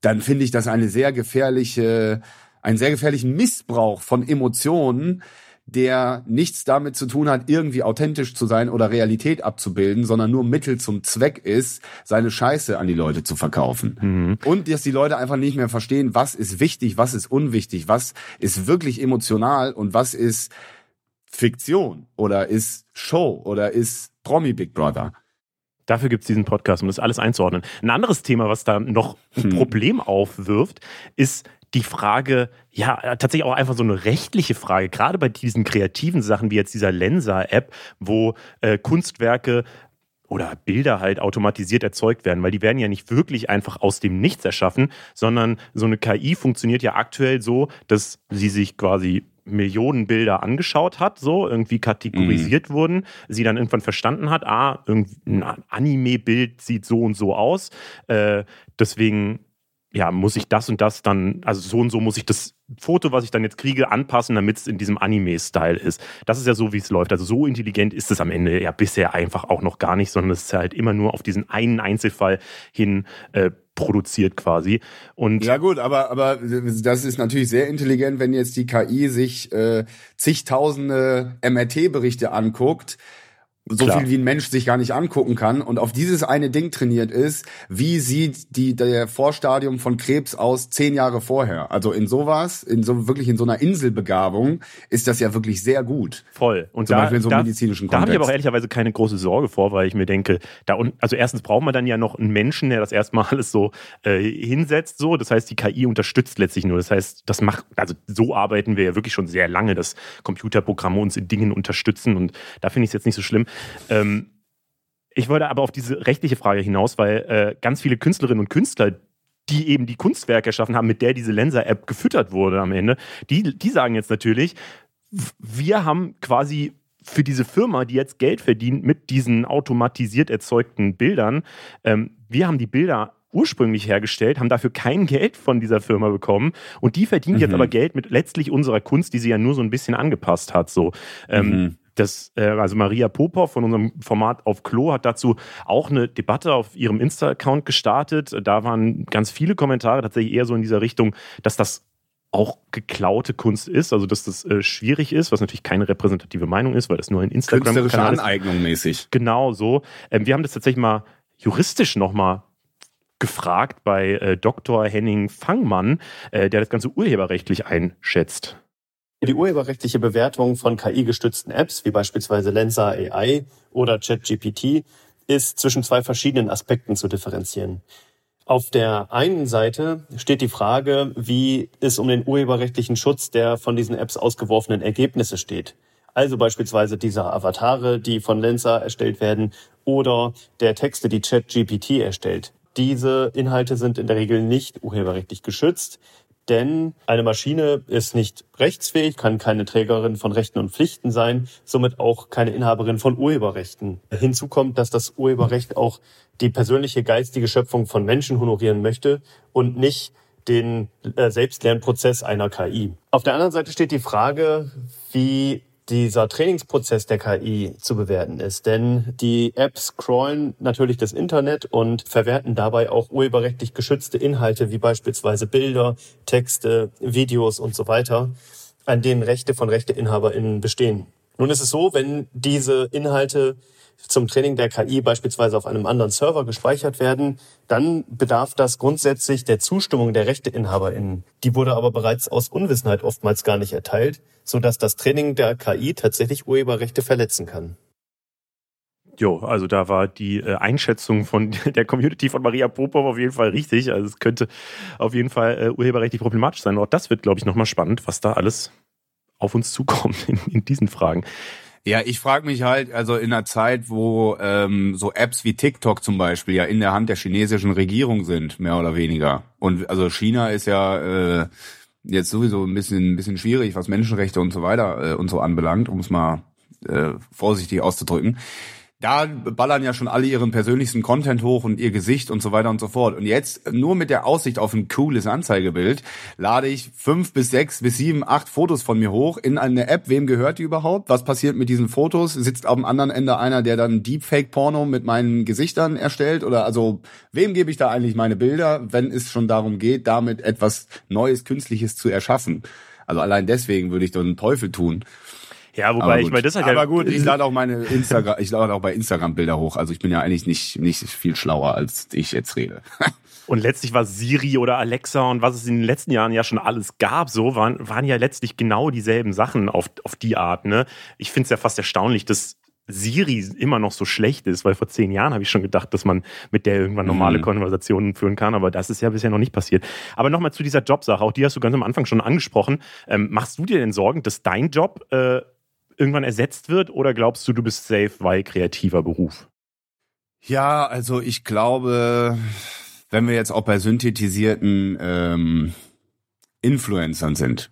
dann finde ich das eine sehr gefährliche, einen sehr gefährlichen Missbrauch von Emotionen, der nichts damit zu tun hat, irgendwie authentisch zu sein oder Realität abzubilden, sondern nur Mittel zum Zweck ist, seine Scheiße an die Leute zu verkaufen. Mhm. Und dass die Leute einfach nicht mehr verstehen, was ist wichtig, was ist unwichtig, was ist wirklich emotional und was ist Fiktion oder ist Show oder ist Promi Big Brother. Dafür gibt es diesen Podcast, um das alles einzuordnen. Ein anderes Thema, was da noch ein hm. Problem aufwirft, ist die Frage, ja, tatsächlich auch einfach so eine rechtliche Frage, gerade bei diesen kreativen Sachen wie jetzt dieser Lensa-App, wo äh, Kunstwerke oder Bilder halt automatisiert erzeugt werden, weil die werden ja nicht wirklich einfach aus dem Nichts erschaffen, sondern so eine KI funktioniert ja aktuell so, dass sie sich quasi Millionen Bilder angeschaut hat, so irgendwie kategorisiert mhm. wurden, sie dann irgendwann verstanden hat, ah, ein Anime-Bild sieht so und so aus, äh, deswegen ja, muss ich das und das dann, also so und so muss ich das Foto, was ich dann jetzt kriege, anpassen, damit es in diesem Anime-Style ist. Das ist ja so, wie es läuft. Also so intelligent ist es am Ende ja bisher einfach auch noch gar nicht, sondern es ist halt immer nur auf diesen einen Einzelfall hin äh, produziert quasi. Und ja gut, aber aber das ist natürlich sehr intelligent, wenn jetzt die KI sich äh, zigtausende MRT-Berichte anguckt so Klar. viel wie ein Mensch sich gar nicht angucken kann und auf dieses eine Ding trainiert ist, wie sieht die der Vorstadium von Krebs aus zehn Jahre vorher? Also in sowas, in so wirklich in so einer Inselbegabung ist das ja wirklich sehr gut. Voll. Und Zum da, Beispiel in so einem medizinischen Kontext. Da habe ich aber auch ehrlicherweise keine große Sorge vor, weil ich mir denke, da und also erstens braucht man dann ja noch einen Menschen, der das erstmal <laughs> alles so äh, hinsetzt. So, das heißt, die KI unterstützt letztlich nur. Das heißt, das macht also so arbeiten wir ja wirklich schon sehr lange, dass Computerprogramme uns in Dingen unterstützen und da finde ich es jetzt nicht so schlimm. Ähm, ich wollte aber auf diese rechtliche Frage hinaus, weil äh, ganz viele Künstlerinnen und Künstler, die eben die Kunstwerke erschaffen haben, mit der diese Lenser-App gefüttert wurde am Ende, die, die sagen jetzt natürlich, wir haben quasi für diese Firma, die jetzt Geld verdient mit diesen automatisiert erzeugten Bildern, ähm, wir haben die Bilder ursprünglich hergestellt, haben dafür kein Geld von dieser Firma bekommen und die verdient mhm. jetzt aber Geld mit letztlich unserer Kunst, die sie ja nur so ein bisschen angepasst hat. So. Ähm, mhm. Das, äh, also Maria Popov von unserem Format auf Klo hat dazu auch eine Debatte auf ihrem Insta-Account gestartet. Da waren ganz viele Kommentare tatsächlich eher so in dieser Richtung, dass das auch geklaute Kunst ist, also dass das äh, schwierig ist, was natürlich keine repräsentative Meinung ist, weil das nur ein Instagram Künstlerische Aneignung mäßig. Genau so. Ähm, wir haben das tatsächlich mal juristisch nochmal gefragt bei äh, Dr. Henning Fangmann, äh, der das Ganze urheberrechtlich einschätzt. Die urheberrechtliche Bewertung von KI-gestützten Apps, wie beispielsweise Lensa AI oder ChatGPT, ist zwischen zwei verschiedenen Aspekten zu differenzieren. Auf der einen Seite steht die Frage, wie es um den urheberrechtlichen Schutz der von diesen Apps ausgeworfenen Ergebnisse steht. Also beispielsweise dieser Avatare, die von Lensa erstellt werden, oder der Texte, die ChatGPT erstellt. Diese Inhalte sind in der Regel nicht urheberrechtlich geschützt denn eine Maschine ist nicht rechtsfähig, kann keine Trägerin von Rechten und Pflichten sein, somit auch keine Inhaberin von Urheberrechten. Hinzu kommt, dass das Urheberrecht auch die persönliche geistige Schöpfung von Menschen honorieren möchte und nicht den äh, Selbstlernprozess einer KI. Auf der anderen Seite steht die Frage, wie dieser Trainingsprozess der KI zu bewerten ist. Denn die Apps scrollen natürlich das Internet und verwerten dabei auch urheberrechtlich geschützte Inhalte wie beispielsweise Bilder, Texte, Videos und so weiter, an denen Rechte von RechteinhaberInnen bestehen. Nun ist es so, wenn diese Inhalte zum Training der KI beispielsweise auf einem anderen Server gespeichert werden, dann bedarf das grundsätzlich der Zustimmung der RechteinhaberInnen. Die wurde aber bereits aus Unwissenheit oftmals gar nicht erteilt, sodass das Training der KI tatsächlich Urheberrechte verletzen kann. Jo, also da war die äh, Einschätzung von <laughs> der Community von Maria Popov auf jeden Fall richtig. Also es könnte auf jeden Fall äh, urheberrechtlich problematisch sein. Auch das wird, glaube ich, nochmal spannend, was da alles auf uns zukommt <laughs> in, in diesen Fragen. Ja, ich frage mich halt, also in einer Zeit, wo ähm, so Apps wie TikTok zum Beispiel ja in der Hand der chinesischen Regierung sind, mehr oder weniger. Und also China ist ja äh, jetzt sowieso ein bisschen, ein bisschen schwierig, was Menschenrechte und so weiter äh, und so anbelangt, um es mal äh, vorsichtig auszudrücken da ballern ja schon alle ihren persönlichsten Content hoch und ihr Gesicht und so weiter und so fort. Und jetzt nur mit der Aussicht auf ein cooles Anzeigebild lade ich fünf bis sechs bis sieben, acht Fotos von mir hoch in eine App. Wem gehört die überhaupt? Was passiert mit diesen Fotos? Sitzt dem anderen Ende einer, der dann Deepfake-Porno mit meinen Gesichtern erstellt? Oder also wem gebe ich da eigentlich meine Bilder, wenn es schon darum geht, damit etwas Neues, Künstliches zu erschaffen? Also allein deswegen würde ich doch einen Teufel tun. Ja, wobei ich meine, das hat ja. Aber gut, ich lade auch meine Instagram, ich lade auch bei Instagram Bilder hoch. Also ich bin ja eigentlich nicht, nicht viel schlauer, als ich jetzt rede. <laughs> Und letztlich war Siri oder Alexa und was es in den letzten Jahren ja schon alles gab, so waren, waren ja letztlich genau dieselben Sachen auf, auf die Art. Ne? Ich finde es ja fast erstaunlich, dass Siri immer noch so schlecht ist, weil vor zehn Jahren habe ich schon gedacht, dass man mit der irgendwann normale mhm. Konversationen führen kann, aber das ist ja bisher noch nicht passiert. Aber nochmal zu dieser Jobsache, auch die hast du ganz am Anfang schon angesprochen. Ähm, machst du dir denn Sorgen, dass dein Job äh, irgendwann ersetzt wird oder glaubst du, du bist safe, weil kreativer Beruf? Ja, also ich glaube, wenn wir jetzt auch bei synthetisierten ähm, Influencern sind,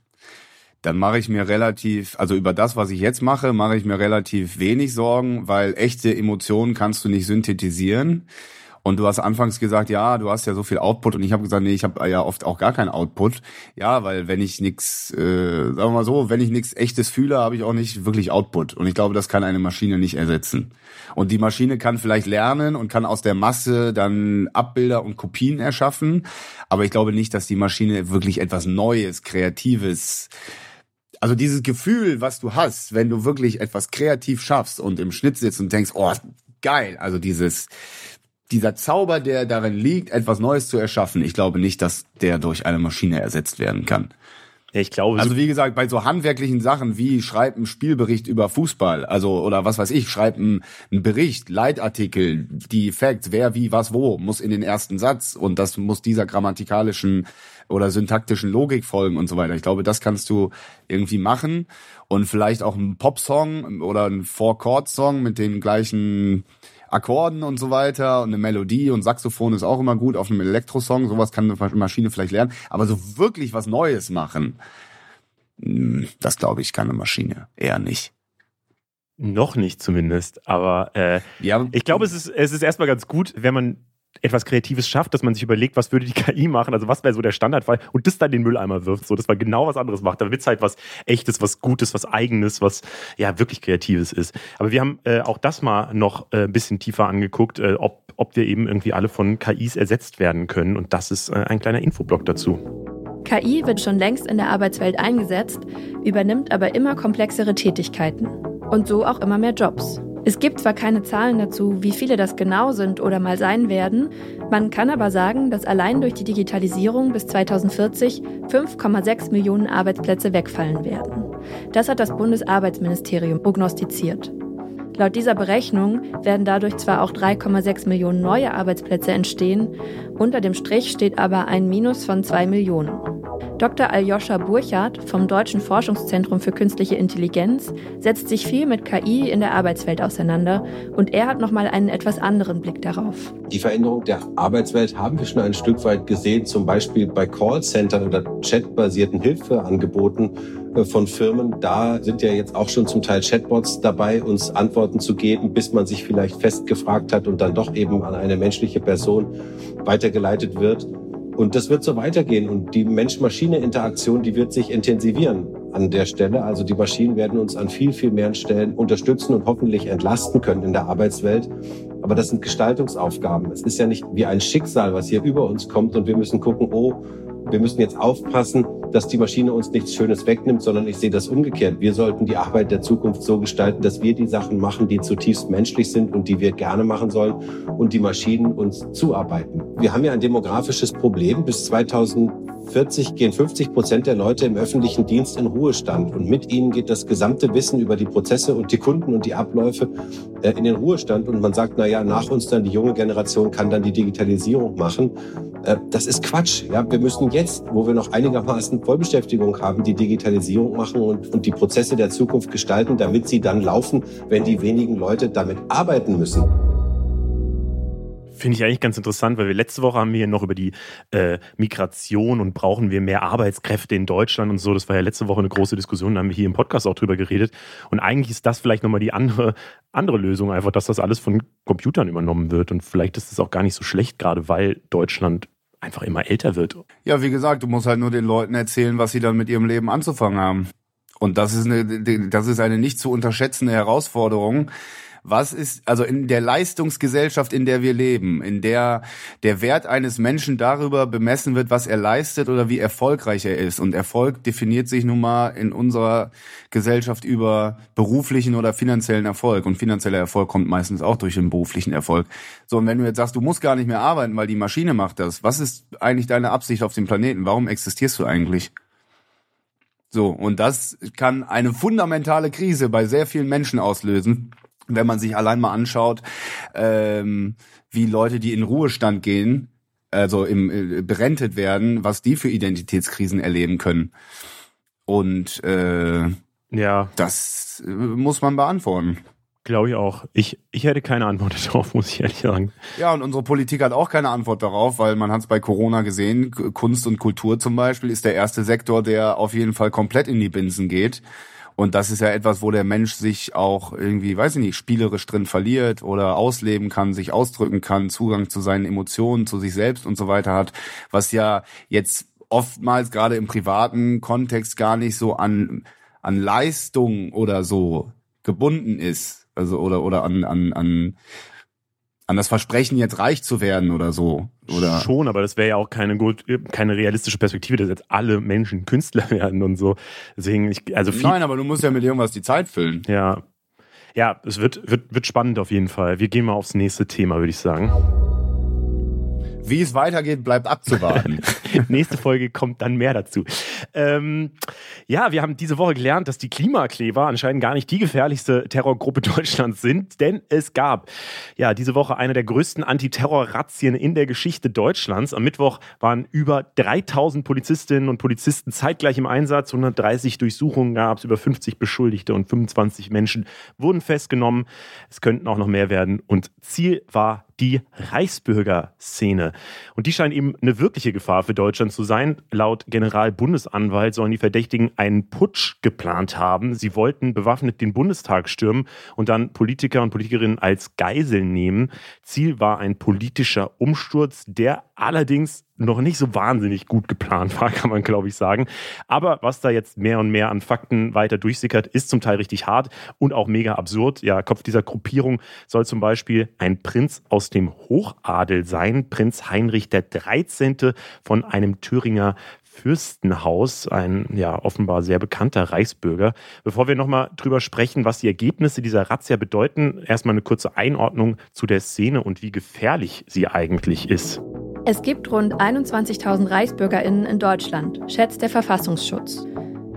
dann mache ich mir relativ, also über das, was ich jetzt mache, mache ich mir relativ wenig Sorgen, weil echte Emotionen kannst du nicht synthetisieren. Und du hast anfangs gesagt, ja, du hast ja so viel Output und ich habe gesagt, nee, ich habe ja oft auch gar keinen Output. Ja, weil wenn ich nix, äh, sagen wir mal so, wenn ich nichts echtes fühle, habe ich auch nicht wirklich Output. Und ich glaube, das kann eine Maschine nicht ersetzen. Und die Maschine kann vielleicht lernen und kann aus der Masse dann Abbilder und Kopien erschaffen. Aber ich glaube nicht, dass die Maschine wirklich etwas Neues, Kreatives also dieses Gefühl, was du hast, wenn du wirklich etwas kreativ schaffst und im Schnitt sitzt und denkst, oh, geil, also dieses, dieser Zauber, der darin liegt, etwas Neues zu erschaffen, ich glaube nicht, dass der durch eine Maschine ersetzt werden kann. Ich glaube. Also wie gesagt, bei so handwerklichen Sachen wie schreib einen Spielbericht über Fußball, also oder was weiß ich, schreib einen, einen Bericht, Leitartikel, die Facts, wer wie was wo, muss in den ersten Satz und das muss dieser grammatikalischen oder syntaktischen Logik folgen und so weiter. Ich glaube, das kannst du irgendwie machen und vielleicht auch einen Popsong oder einen Four-Chord-Song mit den gleichen Akkorden und so weiter und eine Melodie und Saxophon ist auch immer gut auf einem Elektrosong. Sowas kann eine Maschine vielleicht lernen. Aber so wirklich was Neues machen, hm, das glaube ich kann eine Maschine eher nicht. Noch nicht zumindest, aber äh, ja. ich glaube, es ist, es ist erstmal ganz gut, wenn man etwas Kreatives schafft, dass man sich überlegt, was würde die <laughs> KI machen, also was wäre so der Standardfall und das dann den Mülleimer wirft, so dass man genau was anderes macht, damit es halt was Echtes, was Gutes, was Eigenes, was ja wirklich Kreatives ist. Aber wir haben äh, auch das mal noch äh, ein bisschen tiefer angeguckt, äh, ob, ob wir eben irgendwie alle von KIs ersetzt werden können und das ist äh, ein kleiner Infoblock dazu. KI wird schon längst in der Arbeitswelt eingesetzt, übernimmt aber immer komplexere Tätigkeiten und so auch immer mehr Jobs. Es gibt zwar keine Zahlen dazu, wie viele das genau sind oder mal sein werden, man kann aber sagen, dass allein durch die Digitalisierung bis 2040 5,6 Millionen Arbeitsplätze wegfallen werden. Das hat das Bundesarbeitsministerium prognostiziert. Laut dieser Berechnung werden dadurch zwar auch 3,6 Millionen neue Arbeitsplätze entstehen, unter dem Strich steht aber ein Minus von 2 Millionen. Dr. Aljoscha Burchardt vom Deutschen Forschungszentrum für Künstliche Intelligenz setzt sich viel mit KI in der Arbeitswelt auseinander und er hat nochmal einen etwas anderen Blick darauf. Die Veränderung der Arbeitswelt haben wir schon ein Stück weit gesehen, zum Beispiel bei Callcentern oder chatbasierten Hilfeangeboten äh, von Firmen. Da sind ja jetzt auch schon zum Teil Chatbots dabei, uns Antworten zu geben, bis man sich vielleicht festgefragt hat und dann doch eben an eine menschliche Person weitergeleitet wird. Und das wird so weitergehen. Und die Mensch-Maschine-Interaktion, die wird sich intensivieren an der Stelle. Also die Maschinen werden uns an viel, viel mehr Stellen unterstützen und hoffentlich entlasten können in der Arbeitswelt. Aber das sind Gestaltungsaufgaben. Es ist ja nicht wie ein Schicksal, was hier über uns kommt und wir müssen gucken, oh, wir müssen jetzt aufpassen, dass die Maschine uns nichts Schönes wegnimmt, sondern ich sehe das umgekehrt. Wir sollten die Arbeit der Zukunft so gestalten, dass wir die Sachen machen, die zutiefst menschlich sind und die wir gerne machen sollen und die Maschinen uns zuarbeiten. Wir haben ja ein demografisches Problem. Bis 2040 gehen 50 Prozent der Leute im öffentlichen Dienst in Ruhestand und mit ihnen geht das gesamte Wissen über die Prozesse und die Kunden und die Abläufe äh, in den Ruhestand und man sagt, na ja, nach uns dann die junge Generation kann dann die Digitalisierung machen. Äh, das ist Quatsch. Ja, wir müssen jetzt, wo wir noch einigermaßen Vollbeschäftigung haben, die Digitalisierung machen und, und die Prozesse der Zukunft gestalten, damit sie dann laufen, wenn die wenigen Leute damit arbeiten müssen. Finde ich eigentlich ganz interessant, weil wir letzte Woche haben wir hier noch über die äh, Migration und brauchen wir mehr Arbeitskräfte in Deutschland und so. Das war ja letzte Woche eine große Diskussion, da haben wir hier im Podcast auch drüber geredet. Und eigentlich ist das vielleicht nochmal die andere, andere Lösung, einfach, dass das alles von Computern übernommen wird. Und vielleicht ist es auch gar nicht so schlecht, gerade weil Deutschland einfach immer älter wird. Ja, wie gesagt, du musst halt nur den Leuten erzählen, was sie dann mit ihrem Leben anzufangen haben. Und das ist eine, das ist eine nicht zu unterschätzende Herausforderung, was ist, also in der Leistungsgesellschaft, in der wir leben, in der der Wert eines Menschen darüber bemessen wird, was er leistet oder wie erfolgreich er ist. Und Erfolg definiert sich nun mal in unserer Gesellschaft über beruflichen oder finanziellen Erfolg. Und finanzieller Erfolg kommt meistens auch durch den beruflichen Erfolg. So, und wenn du jetzt sagst, du musst gar nicht mehr arbeiten, weil die Maschine macht das, was ist eigentlich deine Absicht auf dem Planeten? Warum existierst du eigentlich? So, und das kann eine fundamentale Krise bei sehr vielen Menschen auslösen, wenn man sich allein mal anschaut, ähm, wie Leute, die in Ruhestand gehen, also im äh, berentet werden, was die für Identitätskrisen erleben können. Und äh, ja, das äh, muss man beantworten. Glaube ich auch. Ich, ich hätte keine Antwort <laughs> darauf, muss ich ehrlich sagen. Ja, und unsere Politik hat auch keine Antwort darauf, weil man hat es bei Corona gesehen, Kunst und Kultur zum Beispiel ist der erste Sektor, der auf jeden Fall komplett in die Binsen geht. Und das ist ja etwas, wo der Mensch sich auch irgendwie, weiß ich nicht, spielerisch drin verliert oder ausleben kann, sich ausdrücken kann, Zugang zu seinen Emotionen, zu sich selbst und so weiter hat, was ja jetzt oftmals gerade im privaten Kontext gar nicht so an, an Leistung oder so gebunden ist. Also oder oder an, an, an an das Versprechen, jetzt reich zu werden oder so. Oder? Schon, aber das wäre ja auch keine gut, keine realistische Perspektive, dass jetzt alle Menschen <laughs> Künstler werden und so. Deswegen, ich, also viel, Nein, aber du musst ja mit irgendwas die Zeit füllen. Ja. Ja, es wird, wird, wird spannend auf jeden Fall. Wir gehen mal aufs nächste Thema, würde ich sagen. Wie es weitergeht, bleibt abzuwarten. <laughs> Nächste Folge kommt dann mehr dazu. Ähm, ja, wir haben diese Woche gelernt, dass die Klimakleber anscheinend gar nicht die gefährlichste Terrorgruppe <laughs> Deutschlands sind, denn es gab ja diese Woche eine der größten Antiterror-Razzien in der Geschichte Deutschlands. Am Mittwoch waren über 3000 Polizistinnen und Polizisten zeitgleich im Einsatz, 130 Durchsuchungen gab es, über 50 Beschuldigte und 25 Menschen wurden festgenommen. Es könnten auch noch mehr werden und Ziel war die Reichsbürgerszene. Und die scheint eben eine wirkliche Gefahr für Deutschland zu sein. Laut Generalbundesanwalt sollen die Verdächtigen einen Putsch geplant haben. Sie wollten bewaffnet den Bundestag stürmen und dann Politiker und Politikerinnen als Geiseln nehmen. Ziel war ein politischer Umsturz, der allerdings noch nicht so wahnsinnig gut geplant war, <laughs> kann man glaube ich sagen. Aber was da jetzt mehr und mehr an Fakten weiter durchsickert, ist zum Teil richtig hart und auch mega absurd. Ja, Kopf dieser Gruppierung soll zum Beispiel ein Prinz aus dem Hochadel sein, Prinz Heinrich der 13. von einem Thüringer Fürstenhaus, ein ja offenbar sehr bekannter Reichsbürger. Bevor wir nochmal drüber sprechen, was die Ergebnisse dieser Razzia bedeuten, erstmal eine kurze Einordnung zu der Szene und wie gefährlich sie eigentlich ist. Es gibt rund 21.000 ReichsbürgerInnen in Deutschland, schätzt der Verfassungsschutz.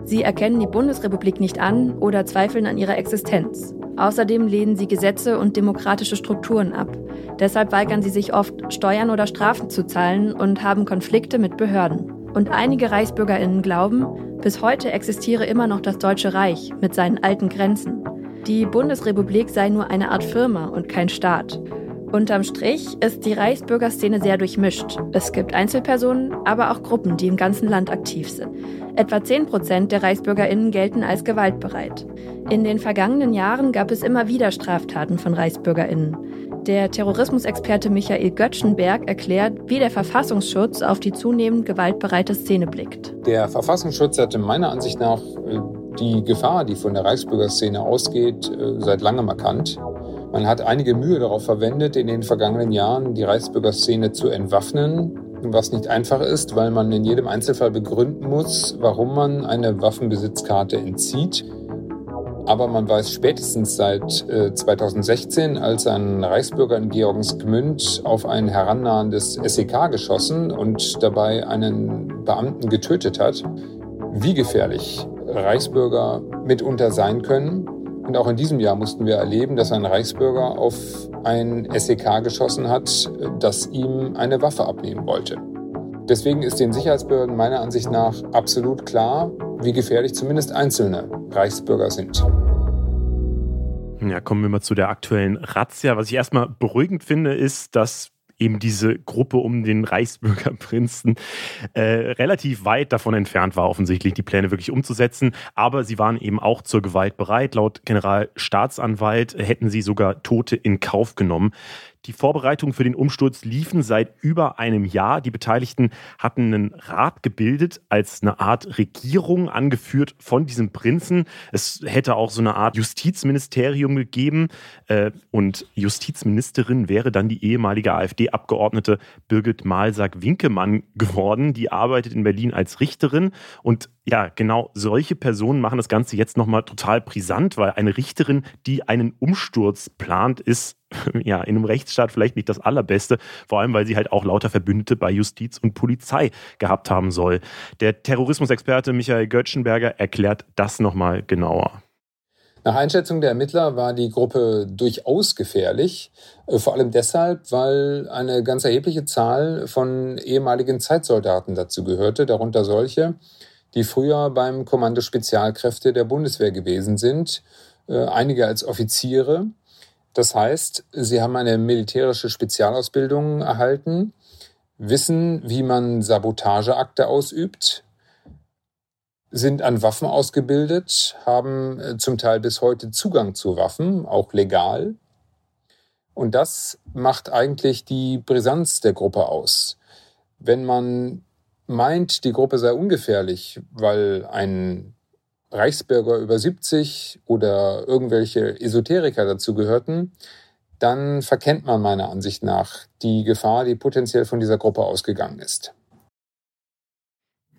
Sie erkennen die Bundesrepublik nicht an oder zweifeln an ihrer Existenz. Außerdem lehnen sie Gesetze und demokratische Strukturen ab. Deshalb weigern sie sich oft, Steuern oder Strafen zu zahlen und haben Konflikte mit Behörden. Und einige Reichsbürgerinnen glauben, bis heute existiere immer noch das Deutsche Reich mit seinen alten Grenzen. Die Bundesrepublik sei nur eine Art Firma und kein Staat. Unterm Strich ist die Reichsbürgerszene sehr durchmischt. Es gibt Einzelpersonen, aber auch Gruppen, die im ganzen Land aktiv sind. Etwa 10 Prozent der ReichsbürgerInnen gelten als gewaltbereit. In den vergangenen Jahren gab es immer wieder Straftaten von ReichsbürgerInnen. Der Terrorismusexperte Michael Göttschenberg erklärt, wie der Verfassungsschutz auf die zunehmend gewaltbereite Szene blickt. Der Verfassungsschutz hatte meiner Ansicht nach äh, die Gefahr, die von der Reichsbürgerszene ausgeht, äh, seit langem erkannt. Man hat einige Mühe darauf verwendet, in den vergangenen Jahren die Reichsbürgerszene zu entwaffnen, was nicht einfach ist, weil man in jedem Einzelfall begründen muss, warum man eine Waffenbesitzkarte entzieht. Aber man weiß spätestens seit 2016, äh, als ein Reichsbürger in Georgensgmünd auf ein herannahendes SEK geschossen und dabei einen Beamten getötet hat, wie gefährlich Reichsbürger mitunter sein können und auch in diesem Jahr mussten wir erleben, dass ein Reichsbürger auf ein SEK geschossen hat, das ihm eine Waffe abnehmen wollte. Deswegen ist den Sicherheitsbehörden meiner Ansicht nach absolut klar, wie gefährlich zumindest einzelne Reichsbürger sind. Ja, kommen wir mal zu der aktuellen Razzia. Was ich erstmal beruhigend finde, ist, dass eben diese Gruppe um den Reichsbürgerprinzen äh, relativ weit davon entfernt war, offensichtlich die Pläne wirklich umzusetzen. Aber sie waren eben auch zur Gewalt bereit. Laut Generalstaatsanwalt hätten sie sogar Tote in Kauf genommen. Die Vorbereitungen für den Umsturz liefen seit über einem Jahr. Die Beteiligten hatten einen Rat gebildet als eine Art Regierung, angeführt von diesem Prinzen. Es hätte auch so eine Art Justizministerium gegeben. Äh, und Justizministerin wäre dann die ehemalige AfD-Abgeordnete Birgit Malsack-Winkemann geworden. Die arbeitet in Berlin als Richterin. Und ja, genau solche Personen machen das Ganze jetzt nochmal total brisant, weil eine Richterin, die einen Umsturz plant, ist <laughs> ja, in einem Rechtsstaat vielleicht nicht das Allerbeste, vor allem weil sie halt auch lauter Verbündete bei Justiz und Polizei gehabt haben soll. Der Terrorismusexperte Michael Göttschenberger erklärt das nochmal genauer. Nach Einschätzung der Ermittler war die Gruppe durchaus gefährlich, äh, vor allem deshalb, weil eine ganz erhebliche Zahl von ehemaligen Zeitsoldaten dazu gehörte, darunter solche, die früher beim Kommando Spezialkräfte der Bundeswehr gewesen sind, äh, einige als Offiziere das heißt, sie haben eine militärische Spezialausbildung erhalten, wissen, wie man Sabotageakte ausübt, sind an Waffen ausgebildet, haben äh, zum Teil bis heute Zugang zu Waffen, auch legal. Und das macht eigentlich die Brisanz der Gruppe aus. Wenn man meint, die Gruppe sei ungefährlich, weil ein Reichsbürger über 70 oder irgendwelche Esoteriker dazu gehörten, dann verkennt man meiner Ansicht nach die Gefahr, die potenziell von dieser Gruppe ausgegangen ist.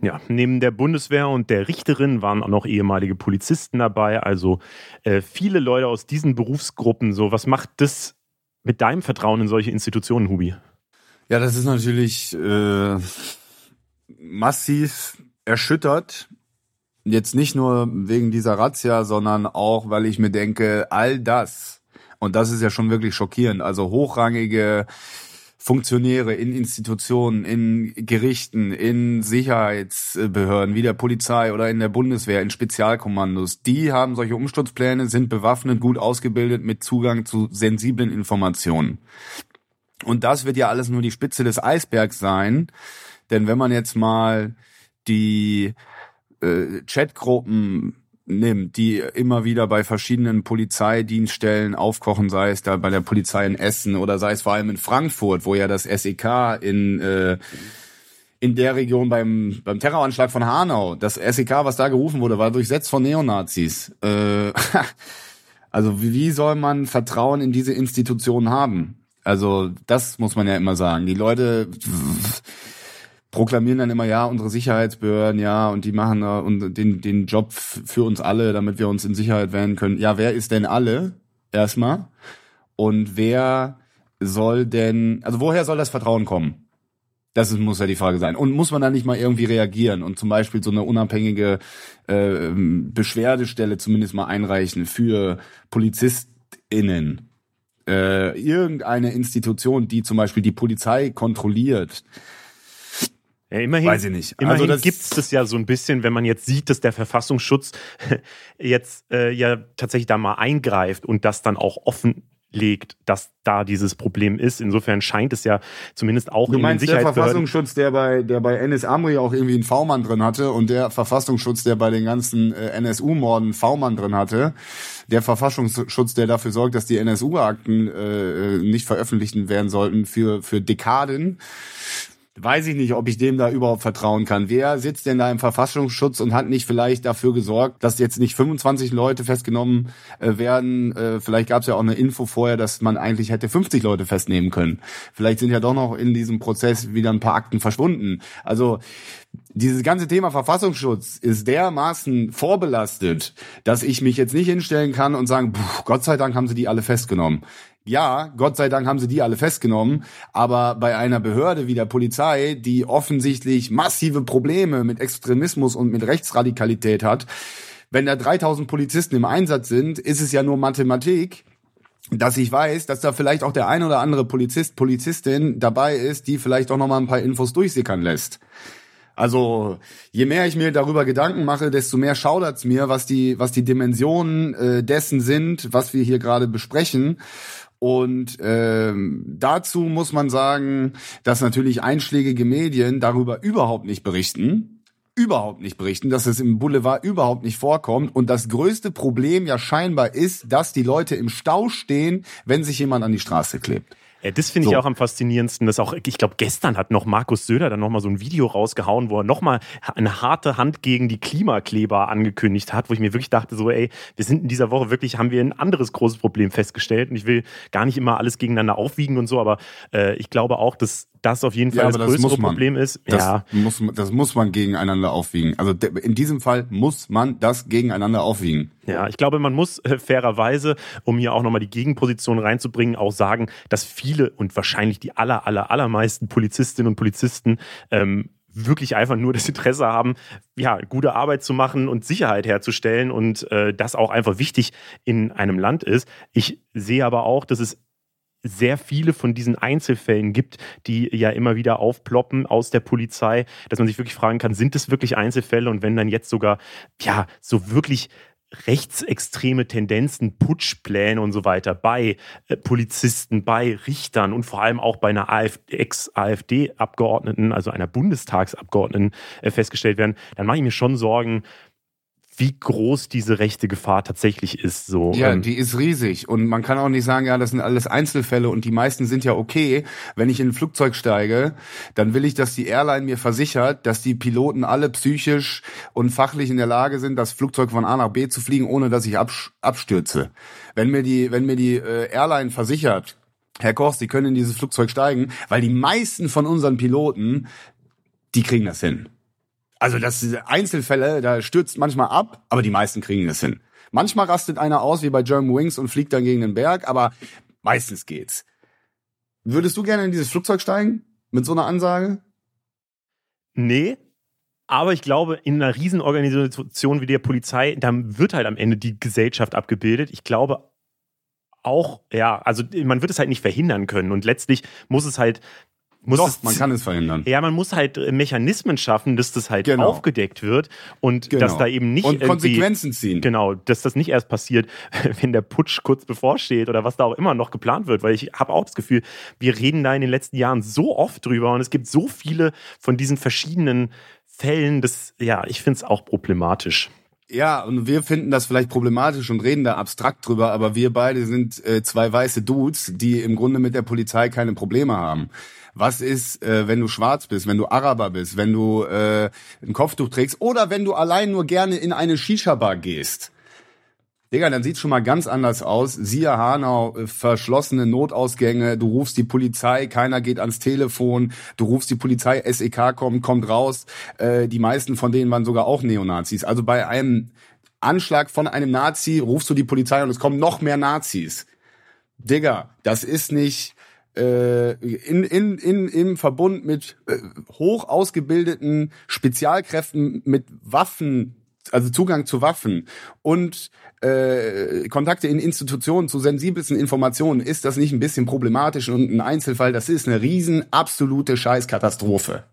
Ja, neben der Bundeswehr und der Richterin waren auch noch ehemalige Polizisten dabei, also äh, viele Leute aus diesen Berufsgruppen. So, was macht das mit deinem Vertrauen in solche Institutionen, Hubi? Ja, das ist natürlich äh, massiv erschüttert. Jetzt nicht nur wegen dieser Razzia, sondern auch, weil ich mir denke, all das, und das ist ja schon wirklich schockierend, also hochrangige Funktionäre in Institutionen, in Gerichten, in Sicherheitsbehörden wie der Polizei oder in der Bundeswehr, in Spezialkommandos, die haben solche Umsturzpläne, sind bewaffnet, gut ausgebildet mit Zugang zu sensiblen Informationen. Und das wird ja alles nur die Spitze des Eisbergs sein, denn wenn man jetzt mal die äh, Chatgruppen nimmt, die immer wieder bei verschiedenen Polizeidienststellen aufkochen, sei es da bei der Polizei in Essen oder sei es vor allem in Frankfurt, wo ja das SEK in äh, in der Region beim beim Terroranschlag von Hanau, das SEK, was da gerufen wurde, war durchsetzt von Neonazis. Äh, <laughs> also wie soll man Vertrauen in diese Institutionen haben? Also das muss man ja immer sagen. Die Leute proklamieren dann immer, ja, unsere Sicherheitsbehörden, ja, und die machen uh, und den, den Job für uns alle, damit wir uns in Sicherheit wählen können. Ja, wer ist denn alle? Erstmal. Und wer soll denn, also woher soll das Vertrauen kommen? Das muss ja die Frage sein. Und muss man da nicht mal irgendwie reagieren und zum Beispiel so eine unabhängige äh, Beschwerdestelle zumindest mal einreichen für PolizistInnen? Äh, irgendeine Institution, die zum Beispiel die Polizei kontrolliert, ja, immerhin, Weiß ich nicht. Immerhin also gibt es das ja so ein bisschen, wenn man jetzt sieht, dass der Verfassungsschutz <laughs> jetzt äh, ja tatsächlich da mal eingreift und das dann auch offenlegt, dass da dieses Problem ist. Insofern scheint es ja zumindest auch du in meinst den der Verfassungsschutz, der bei der bei NS Amri auch irgendwie einen V-Mann drin hatte und der Verfassungsschutz, der bei den ganzen äh, NSU-Morden V-Mann drin hatte, der Verfassungsschutz, der dafür sorgt, dass die NSU-Akten äh, äh, nicht veröffentlicht werden sollten für für Dekaden weiß ich nicht, ob ich dem da überhaupt vertrauen kann. Wer sitzt denn da im Verfassungsschutz und hat nicht vielleicht dafür gesorgt, dass jetzt nicht 25 Leute festgenommen äh, werden? Äh, vielleicht gab es ja auch eine Info vorher, dass man eigentlich hätte 50 Leute festnehmen können. Vielleicht sind ja doch noch in diesem Prozess wieder ein paar Akten verschwunden. Also dieses ganze Thema Verfassungsschutz ist dermaßen vorbelastet, dass ich mich jetzt nicht hinstellen kann und sagen, Gott sei Dank haben sie die alle festgenommen ja, Gott sei Dank haben sie die alle festgenommen, aber bei einer Behörde wie der Polizei, die offensichtlich massive Probleme mit Extremismus und mit Rechtsradikalität hat, wenn da 3000 Polizisten im Einsatz sind, ist es ja nur Mathematik, dass ich weiß, dass da vielleicht auch der ein oder andere Polizist, Polizistin dabei ist, die vielleicht auch noch mal ein paar Infos durchsickern lässt. Also je mehr ich mir darüber Gedanken mache, desto mehr schaudert's mir, was die was die Dimensionen äh, dessen sind, was wir hier gerade besprechen. Und ähm, dazu muss man sagen, dass natürlich einschlägige Medien darüber überhaupt nicht berichten, überhaupt nicht berichten, dass es im Boulevard überhaupt nicht vorkommt. Und das größte Problem ja scheinbar ist, dass die Leute im Stau stehen, wenn sich jemand an die Straße klebt. Ja, das finde ich so. auch am faszinierendsten. Dass auch, ich glaube, gestern hat noch Markus Söder dann nochmal so ein Video rausgehauen, wo er nochmal eine harte Hand gegen die Klimakleber angekündigt hat, wo ich mir wirklich dachte, so, ey, wir sind in dieser Woche wirklich, haben wir ein anderes großes Problem festgestellt. Und ich will gar nicht immer alles gegeneinander aufwiegen und so, aber äh, ich glaube auch, dass das auf jeden Fall ja, das, das größere Problem ist. Das, ja. muss, das muss man gegeneinander aufwiegen. Also in diesem Fall muss man das gegeneinander aufwiegen. Ja, ich glaube, man muss äh, fairerweise, um hier auch nochmal die Gegenposition reinzubringen, auch sagen, dass viele und wahrscheinlich die aller, aller, allermeisten Polizistinnen und Polizisten ähm, wirklich einfach nur das Interesse haben, ja, gute Arbeit zu machen und Sicherheit herzustellen und äh, das auch einfach wichtig in einem Land ist. Ich sehe aber auch, dass es sehr viele von diesen Einzelfällen gibt, die ja immer wieder aufploppen aus der Polizei, dass man sich wirklich fragen kann, sind es wirklich Einzelfälle? Und wenn dann jetzt sogar, ja, so wirklich rechtsextreme Tendenzen, Putschpläne und so weiter bei äh, Polizisten, bei Richtern und vor allem auch bei einer Ex-AfD-Abgeordneten, also einer Bundestagsabgeordneten äh, festgestellt werden, dann mache ich mir schon Sorgen, wie groß diese rechte Gefahr tatsächlich ist. So, Ja, ähm, die ist riesig. Und man kann auch nicht sagen, ja, das sind alles Einzelfälle und die meisten sind ja okay. Wenn ich in ein Flugzeug steige, dann will ich, dass die Airline mir versichert, dass die Piloten alle psychisch und fachlich in der Lage sind, das Flugzeug von A nach B zu fliegen, ohne dass ich abstürze. Wenn mir die, wenn mir die äh, Airline versichert, Herr Koch, Sie können in dieses Flugzeug steigen, weil die meisten von unseren Piloten, die kriegen das hin. Also das Einzelfälle, da stürzt manchmal ab, aber die meisten kriegen das hin. Manchmal rastet einer aus wie bei German Wings und fliegt dann gegen den Berg, aber meistens geht's. Würdest du gerne in dieses Flugzeug steigen mit so einer Ansage? Nee. Aber ich glaube, in einer Riesenorganisation wie der Polizei, da wird halt am Ende die Gesellschaft abgebildet. Ich glaube auch, ja, also man wird es halt nicht verhindern können. Und letztlich muss es halt. Doch, man kann es verhindern. Ja, man muss halt äh, Mechanismen schaffen, dass das halt Genau. aufgedeckt wird und Genau. dass da eben nicht Und Konsequenzen ziehen. Genau, dass das nicht erst passiert, <laughs> wenn der Putsch kurz bevorsteht oder was da auch immer noch geplant wird, weil ich habe auch das Gefühl, wir reden da in den letzten Jahren so oft drüber und es gibt so viele von diesen verschiedenen Fällen, das ja, ich finde es auch problematisch. Ja, und wir finden das vielleicht problematisch und reden da abstrakt drüber, aber wir beide sind äh, zwei weiße Dudes, die im Grunde mit der Polizei keine Probleme haben. Was ist, äh, wenn du schwarz bist, wenn du Araber bist, wenn du äh, ein Kopftuch trägst oder wenn du allein nur gerne in eine Shisha-Bar gehst? Digga, dann sieht's schon mal ganz anders aus. Siehe Hanau, äh, verschlossene Notausgänge, du rufst die Polizei, keiner geht ans Telefon, du rufst die Polizei, SEK kommt, kommt raus. Äh, die meisten von denen waren sogar auch Neonazis. Also bei einem Anschlag von einem Nazi rufst du die Polizei und es kommen noch mehr Nazis. Digga, das ist nicht äh, in, in, in, im Verbund mit äh, hoch ausgebildeten Spezialkräften mit Waffen, also Zugang zu Waffen und äh, Kontakte in Institutionen zu sensibelsten Informationen, ist das nicht ein bisschen problematisch und ein Einzelfall? Das ist eine riesen absolute Scheißkatastrophe.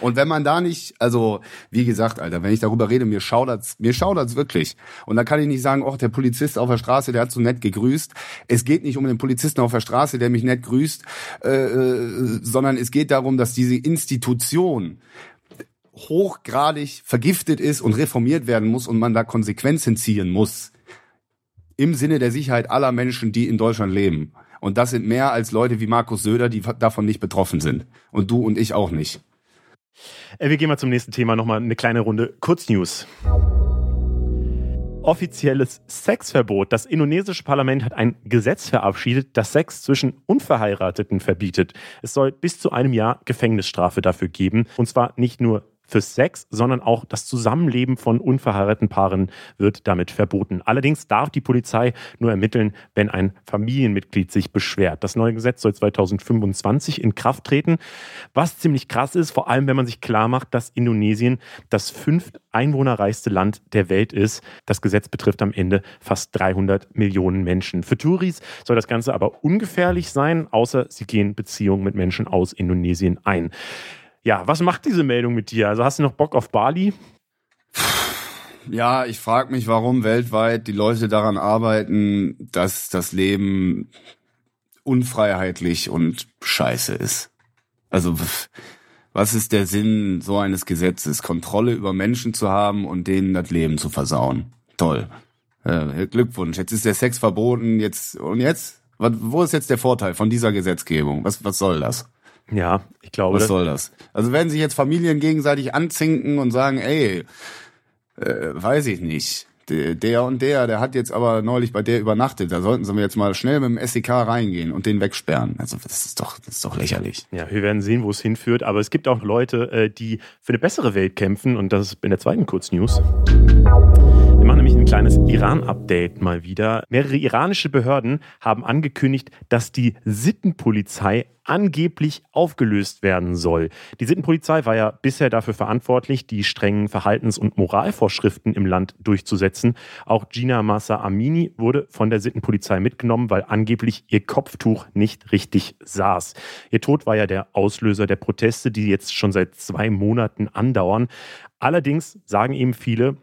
Und wenn man da nicht, also wie gesagt, Alter, wenn ich darüber rede, mir schaudert's, mir schaudert's wirklich. Und da kann ich nicht sagen, oh, der Polizist auf der Straße, der hat so nett gegrüßt. Es geht nicht um den Polizisten auf der Straße, der mich nett grüßt, äh, äh, sondern es geht darum, dass diese Institution hochgradig vergiftet ist und reformiert werden muss und man da Konsequenzen ziehen muss. Im Sinne der Sicherheit aller Menschen, die in Deutschland leben. Und das sind mehr als Leute wie Markus Söder, die davon nicht betroffen sind. Und du und ich auch nicht. Äh, wir gehen mal zum nächsten Thema, nochmal eine kleine Runde Kurznews. Offizielles Sexverbot. Das indonesische Parlament hat ein Gesetz verabschiedet, das Sex zwischen Unverheirateten verbietet. Es soll bis zu einem Jahr Gefängnisstrafe dafür geben. Und zwar nicht nur für Sex, sondern auch das Zusammenleben von unverheirateten Paaren wird damit verboten. Allerdings darf die Polizei nur ermitteln, wenn ein Familienmitglied sich beschwert. Das neue Gesetz soll 2025 in Kraft treten, was ziemlich krass ist, vor allem wenn man sich klar macht, dass Indonesien das fünft einwohnerreichste Land der Welt ist. Das Gesetz betrifft am Ende fast 300 Millionen Menschen. Für Touris soll das Ganze aber ungefährlich sein, außer sie gehen Beziehungen mit Menschen aus Indonesien ein. Ja, was macht diese Meldung mit dir? Also hast du noch Bock auf Bali? Ja, ich frage mich, warum weltweit die Leute daran arbeiten, dass das Leben unfreiheitlich und scheiße ist. Also was ist der Sinn so eines Gesetzes? Kontrolle über Menschen zu haben und denen das Leben zu versauen. Toll. Äh, Glückwunsch. Jetzt ist der Sex verboten. Jetzt und jetzt? Wo ist jetzt der Vorteil von dieser Gesetzgebung? Was, was soll das? Ja, ich glaube. Was soll das? Also werden sich jetzt Familien gegenseitig anzinken und sagen, ey, äh, weiß ich nicht. Der, der und der, der hat jetzt aber neulich bei der übernachtet. Da sollten sie mir jetzt mal schnell mit dem SEK reingehen und den wegsperren. Also das ist doch, das ist doch lächerlich. Ja, wir werden sehen, wo es hinführt. Aber es gibt auch Leute, äh, die für eine bessere Welt kämpfen. Und das ist in der zweiten Kurznews. Ein kleines Iran-Update mal wieder. Mehrere iranische Behörden haben angekündigt, dass die Sittenpolizei angeblich aufgelöst werden soll. Die Sittenpolizei war ja bisher dafür verantwortlich, die strengen Verhaltens- und Moralvorschriften im Land durchzusetzen. Auch Gina Massa Amini wurde von der Sittenpolizei mitgenommen, weil angeblich ihr Kopftuch nicht richtig saß. Ihr Tod war ja der Auslöser der Proteste, die jetzt schon seit zwei Monaten andauern. Allerdings sagen eben viele,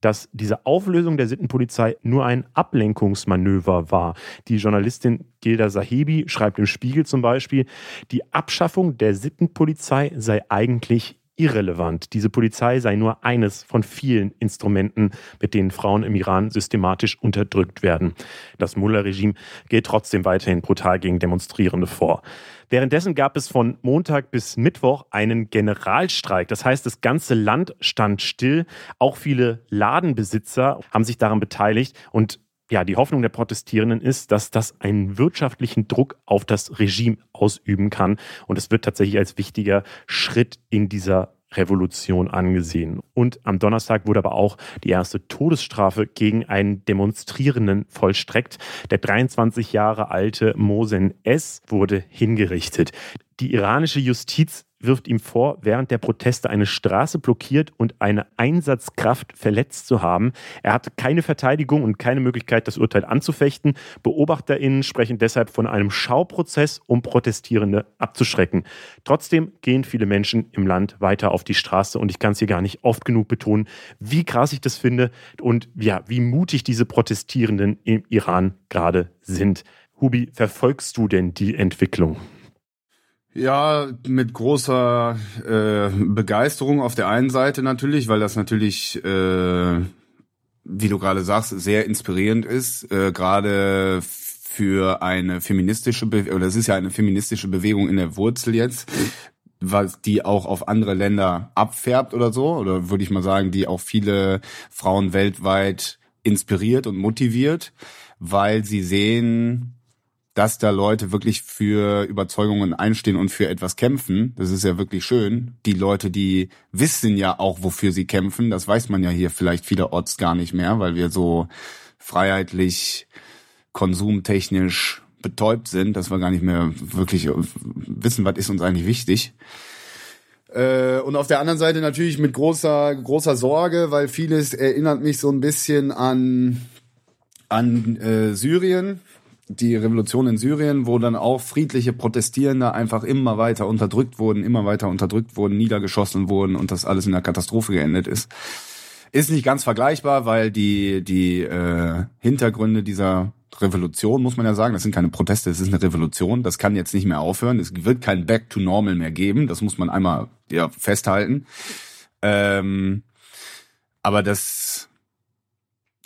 dass diese Auflösung der Sittenpolizei nur ein Ablenkungsmanöver war. Die Journalistin Gilda Sahebi schreibt im Spiegel zum Beispiel, die Abschaffung der Sittenpolizei sei eigentlich irrelevant. Diese Polizei sei nur eines von vielen Instrumenten, mit denen Frauen im Iran systematisch unterdrückt werden. Das Mullah-Regime geht trotzdem weiterhin brutal gegen Demonstrierende vor. Währenddessen gab es von Montag bis Mittwoch einen Generalstreik. Das heißt, das ganze Land stand still. Auch viele Ladenbesitzer haben sich daran beteiligt und ja, die Hoffnung der Protestierenden ist, dass das einen wirtschaftlichen Druck auf das Regime ausüben kann. Und es wird tatsächlich als wichtiger Schritt in dieser Revolution angesehen. Und am Donnerstag wurde aber auch die erste Todesstrafe gegen einen Demonstrierenden vollstreckt. Der 23 Jahre alte Mosen S. wurde hingerichtet. Die iranische Justiz wirft ihm vor, während der Proteste eine Straße blockiert und eine Einsatzkraft verletzt zu haben. Er hatte keine Verteidigung und keine Möglichkeit, das Urteil anzufechten. BeobachterInnen sprechen deshalb von einem Schauprozess, um Protestierende abzuschrecken. Trotzdem gehen viele Menschen im Land weiter auf die Straße und ich kann es hier gar nicht oft genug betonen, wie krass ich das finde und ja, wie mutig diese Protestierenden im Iran gerade sind. Hubi, verfolgst du denn die Entwicklung? Ja, mit großer äh, Begeisterung auf der einen Seite natürlich, weil das natürlich, äh, wie du gerade sagst, sehr inspirierend ist, äh, gerade für eine feministische Be oder es ist ja eine feministische Bewegung in der Wurzel jetzt, was die auch auf andere Länder abfärbt oder so, oder würde ich mal sagen, die auch viele Frauen weltweit inspiriert und motiviert, weil sie sehen, dass da Leute wirklich für Überzeugungen einstehen und für etwas kämpfen. Das ist ja wirklich schön. Die Leute, die wissen ja auch, wofür sie kämpfen. Das weiß man ja hier vielleicht vielerorts gar nicht mehr, weil wir so freiheitlich, konsumtechnisch betäubt sind, dass wir gar nicht mehr wirklich wissen, was ist uns eigentlich wichtig. Äh, und auf der anderen Seite natürlich mit großer, großer Sorge, weil vieles erinnert mich so ein bisschen an, an äh, Syrien, die Revolution in Syrien, wo dann auch friedliche Protestierende einfach immer weiter unterdrückt wurden, immer weiter unterdrückt wurden, niedergeschossen wurden und das alles in der Katastrophe geendet ist. Ist nicht ganz vergleichbar, weil die, die äh, Hintergründe dieser Revolution, muss man ja sagen, das sind keine Proteste, es ist eine Revolution, das kann jetzt nicht mehr aufhören, es wird kein Back to Normal mehr geben, das muss man einmal ja, festhalten. Ähm, aber das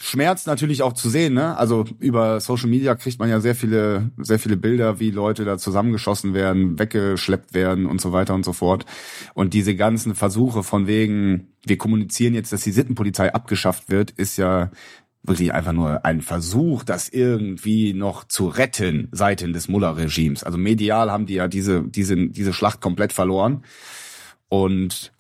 schmerzt natürlich auch zu sehen, ne? Also über Social Media kriegt man ja sehr viele, sehr viele Bilder, wie Leute da zusammengeschossen werden, weggeschleppt werden und so weiter und so fort. Und diese ganzen Versuche von wegen, wir kommunizieren jetzt, dass die Sittenpolizei abgeschafft wird, ist ja wirklich einfach nur ein Versuch, das irgendwie noch zu retten seitens des Mullah-Regimes. Also medial haben die ja diese, diese, diese Schlacht komplett verloren. Und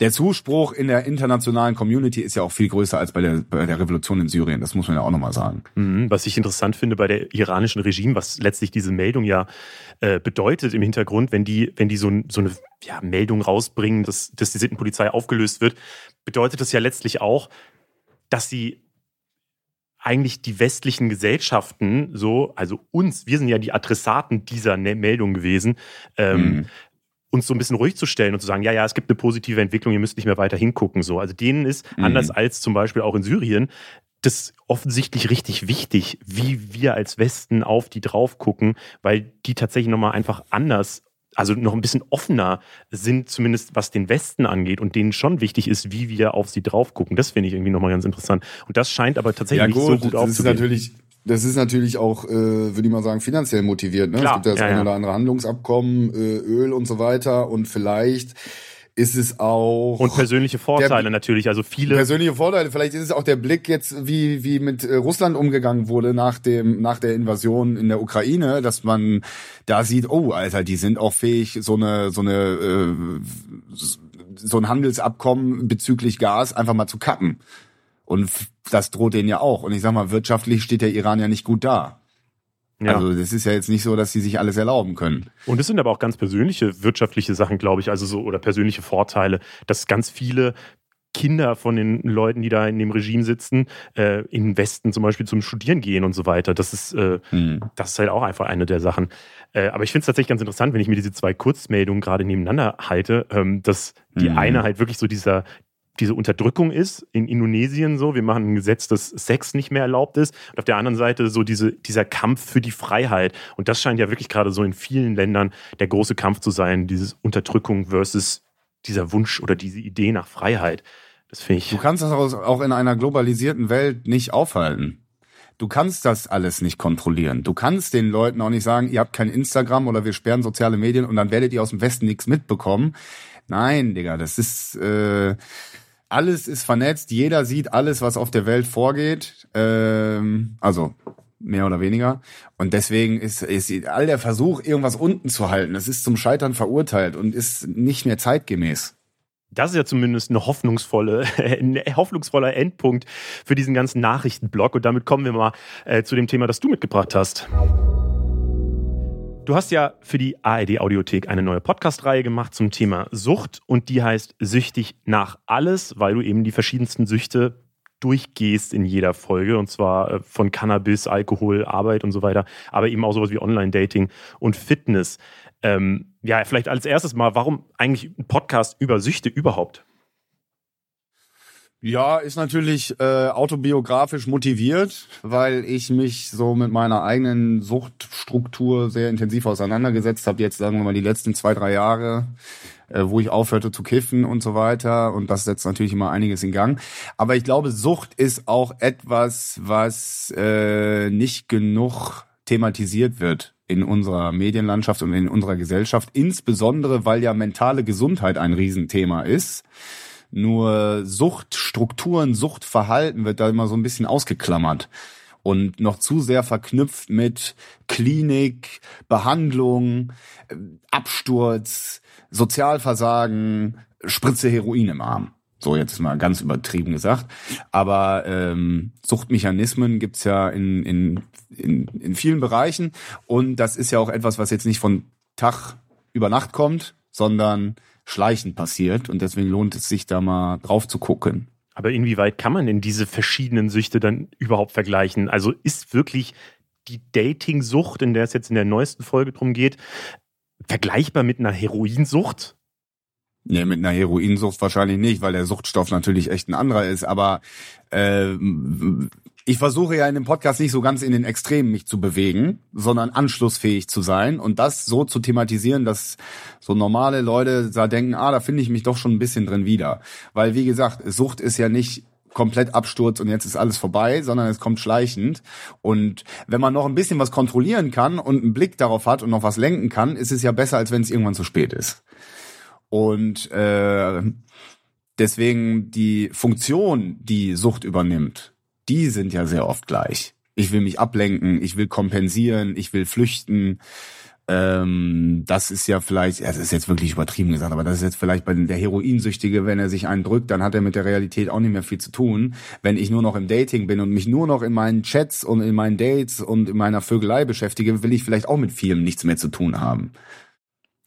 der Zuspruch in der internationalen Community ist ja auch viel größer als bei der, bei der Revolution in Syrien. Das muss man ja auch nochmal sagen. Mhm, was ich interessant finde bei der iranischen Regime, was letztlich diese Meldung ja äh, bedeutet im Hintergrund, wenn die, wenn die so, so eine ja, Meldung rausbringen, dass, dass die Sittenpolizei aufgelöst wird, bedeutet das ja letztlich auch, dass sie eigentlich die westlichen Gesellschaften so, also uns, wir sind ja die Adressaten dieser ne-, Meldung gewesen, ähm, mhm uns so ein bisschen ruhig zu stellen und zu sagen, ja, ja, es gibt eine positive Entwicklung, ihr müsst nicht mehr weiter hingucken. So. Also denen ist, mhm. anders als zum Beispiel auch in Syrien, das offensichtlich richtig wichtig, wie wir als Westen auf die drauf gucken, weil die tatsächlich nochmal einfach anders, also noch ein bisschen offener sind, zumindest was den Westen angeht und denen schon wichtig ist, wie wir auf sie drauf gucken. Das finde ich irgendwie nochmal ganz interessant. Und das scheint aber tatsächlich ja, gut, nicht so gut aufzugehen. Das ist natürlich das ist natürlich auch, äh, würde ich mal sagen, finanziell motiviert. Ne? Klar, es gibt ja das ja, eine oder andere Handlungsabkommen, äh, Öl und so weiter und vielleicht ist es auch und persönliche Vorteile der, natürlich, also viele persönliche Vorteile. Vielleicht ist es auch der Blick jetzt, wie wie mit äh, Russland umgegangen wurde nach dem nach der Invasion in der Ukraine, dass man da sieht, oh Alter, die sind auch fähig, so eine so eine äh, so ein Handelsabkommen bezüglich Gas einfach mal zu kappen. Und das droht denen ja auch. Und ich sag mal, wirtschaftlich steht der Iran ja nicht gut da. Ja. Also das ist ja jetzt nicht so, dass sie sich alles erlauben können. Und es sind aber auch ganz persönliche wirtschaftliche Sachen, glaube ich, also so oder persönliche Vorteile, dass ganz viele Kinder von den Leuten, die da in dem Regime sitzen, äh, in den Westen zum Beispiel zum Studieren gehen und so weiter. Das ist, äh, hm. das ist halt auch einfach eine der Sachen. Äh, aber ich finde es tatsächlich ganz interessant, wenn ich mir diese zwei Kurzmeldungen gerade nebeneinander halte, ähm, dass die hm. eine halt wirklich so dieser, diese Unterdrückung ist in Indonesien so. Wir machen ein Gesetz, dass Sex nicht mehr erlaubt ist. Und auf der anderen Seite so diese, dieser Kampf für die Freiheit. Und das scheint ja wirklich gerade so in vielen Ländern der große Kampf zu sein, dieses Unterdrückung versus dieser Wunsch oder diese Idee nach Freiheit. Das finde ich. Du kannst das auch in einer globalisierten Welt nicht aufhalten. Du kannst das alles nicht kontrollieren. Du kannst den Leuten auch nicht sagen, ihr habt kein Instagram oder wir sperren soziale Medien und dann werdet ihr aus dem Westen nichts mitbekommen. Nein, Digga, das ist äh, alles ist vernetzt. Jeder sieht alles, was auf der Welt vorgeht. Ähm, also mehr oder weniger. Und deswegen ist, ist all der Versuch, irgendwas unten zu halten, das ist zum Scheitern verurteilt und ist nicht mehr zeitgemäß. Das ist ja zumindest eine hoffnungsvolle, <laughs> ein hoffnungsvoller Endpunkt für diesen ganzen Nachrichtenblock. Und damit kommen wir mal äh, zu dem Thema, das du mitgebracht hast. Du hast ja für die ARD Audiothek eine neue Podcast-Reihe gemacht zum Thema Sucht und die heißt Süchtig nach alles, weil du eben die verschiedensten Süchte durchgehst in jeder Folge und zwar äh, von Cannabis, Alkohol, Arbeit und so weiter, aber eben auch sowas wie Online-Dating und Fitness. Ähm, ja, vielleicht als erstes mal, warum eigentlich ein Podcast über Süchte überhaupt? Ja, ist natürlich äh, autobiografisch motiviert, weil ich mich so mit meiner eigenen Suchtstruktur sehr intensiv auseinandergesetzt habe. Jetzt sagen wir mal die letzten zwei, drei Jahre, äh, wo ich aufhörte zu kiffen und so weiter. Und das setzt natürlich immer einiges in Gang. Aber ich glaube, Sucht ist auch etwas, was äh, nicht genug thematisiert wird in unserer Medienlandschaft und in unserer Gesellschaft, insbesondere weil ja mentale Gesundheit ein Riesenthema ist. Nur Suchtstrukturen, Suchtverhalten wird da immer so ein bisschen ausgeklammert und noch zu sehr verknüpft mit Klinik, Behandlung, äh, Absturz, Sozialversagen, Spritze Heroin im Arm. So jetzt mal ganz übertrieben gesagt. Aber ähm, Suchtmechanismen gibt's ja in, in, in, in vielen Bereichen. Und das ist ja auch etwas, was jetzt nicht von Tag über Nacht kommt, sondern schleichend passiert und deswegen lohnt es sich da mal drauf zu gucken. Aber inwieweit kann man denn diese verschiedenen Süchte dann überhaupt vergleichen? Also ist wirklich die Dating-Sucht, in der es jetzt in der neuesten Folge drum geht, vergleichbar mit einer Heroinsucht? Nee, mit einer Heroinsucht wahrscheinlich nicht, weil der Suchtstoff natürlich echt ein anderer ist. Aber äh, ich versuche ja in dem Podcast nicht so ganz in den Extremen mich zu bewegen, sondern anschlussfähig zu sein und das so zu thematisieren, dass so normale Leute da denken, ah, da finde ich mich doch schon ein bisschen drin wieder. Weil, wie gesagt, Sucht ist ja nicht komplett Absturz und jetzt ist alles vorbei, sondern es kommt schleichend. Und wenn man noch ein bisschen was kontrollieren kann und einen Blick darauf hat und noch was lenken kann, ist es ja besser, als wenn es irgendwann zu spät ist. Und äh, deswegen die Funktion, die Sucht übernimmt, die sind ja sehr oft gleich. Ich will mich ablenken, ich will kompensieren, ich will flüchten. Ähm, das ist ja vielleicht, ja, das ist jetzt wirklich übertrieben gesagt, aber das ist jetzt vielleicht bei der Heroinsüchtige, wenn er sich einen drückt, dann hat er mit der Realität auch nicht mehr viel zu tun. Wenn ich nur noch im Dating bin und mich nur noch in meinen Chats und in meinen Dates und in meiner Vögelei beschäftige, will ich vielleicht auch mit vielem nichts mehr zu tun haben.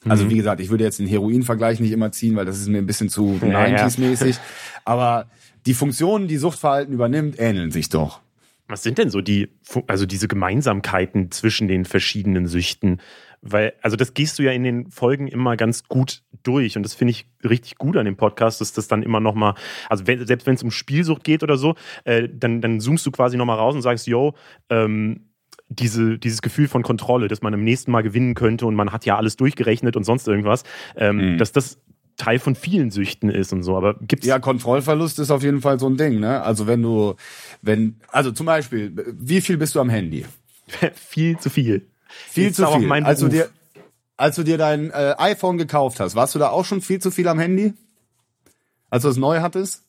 Also mhm. wie gesagt, ich würde jetzt den Heroin-Vergleich nicht immer ziehen, weil das ist mir ein bisschen zu ja, 90s-mäßig. Ja. Aber die Funktionen, die Suchtverhalten übernimmt, ähneln sich doch. Was sind denn so die, also diese Gemeinsamkeiten zwischen den verschiedenen Süchten? Weil, also das gehst du ja in den Folgen immer ganz gut durch und das finde ich richtig gut an dem Podcast, dass das dann immer nochmal, also wenn, selbst wenn es um Spielsucht geht oder so, äh, dann, dann zoomst du quasi nochmal raus und sagst, yo, ähm, diese, dieses Gefühl von Kontrolle, dass man im nächsten Mal gewinnen könnte und man hat ja alles durchgerechnet und sonst irgendwas, ähm, mhm. dass das Teil von vielen Süchten ist und so. Aber gibt's ja Kontrollverlust ist auf jeden Fall so ein Ding. Ne? Also wenn du, wenn, also zum Beispiel, wie viel bist du am Handy? <laughs> viel zu viel. Viel ist zu viel. als du dir, als du dir dein äh, iPhone gekauft hast, warst du da auch schon viel zu viel am Handy? Als du es neu hattest?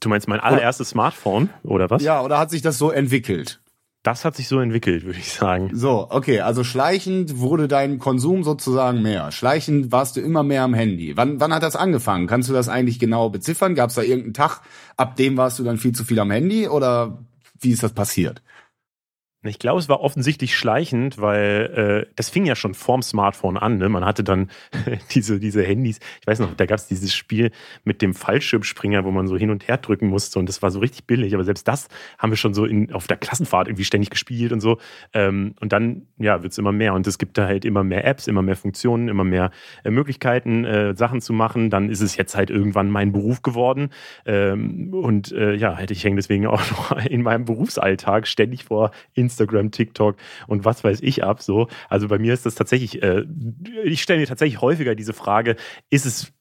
Du meinst mein allererstes Smartphone oder was? Ja, oder hat sich das so entwickelt? Das hat sich so entwickelt, würde ich sagen. So, okay, also schleichend wurde dein Konsum sozusagen mehr. Schleichend warst du immer mehr am Handy. Wann, wann hat das angefangen? Kannst du das eigentlich genau beziffern? Gab es da irgendeinen Tag, ab dem warst du dann viel zu viel am Handy oder wie ist das passiert? Ich glaube, es war offensichtlich schleichend, weil äh, das fing ja schon vorm Smartphone an. Ne? Man hatte dann <laughs> diese, diese Handys. Ich weiß noch, da gab es dieses Spiel mit dem Fallschirmspringer, wo man so hin und her drücken musste und das war so richtig billig. Aber selbst das haben wir schon so in, auf der Klassenfahrt irgendwie ständig gespielt und so. Ähm, und dann ja, wird es immer mehr und es gibt da halt immer mehr Apps, immer mehr Funktionen, immer mehr äh, Möglichkeiten, äh, Sachen zu machen. Dann ist es jetzt halt irgendwann mein Beruf geworden. Ähm, und äh, ja, halt, ich hänge deswegen auch <laughs> noch in meinem Berufsalltag ständig vor Instagram Instagram, TikTok und was weiß ich ab. So. Also bei mir ist das tatsächlich, äh, ich stelle mir tatsächlich häufiger diese Frage, ist es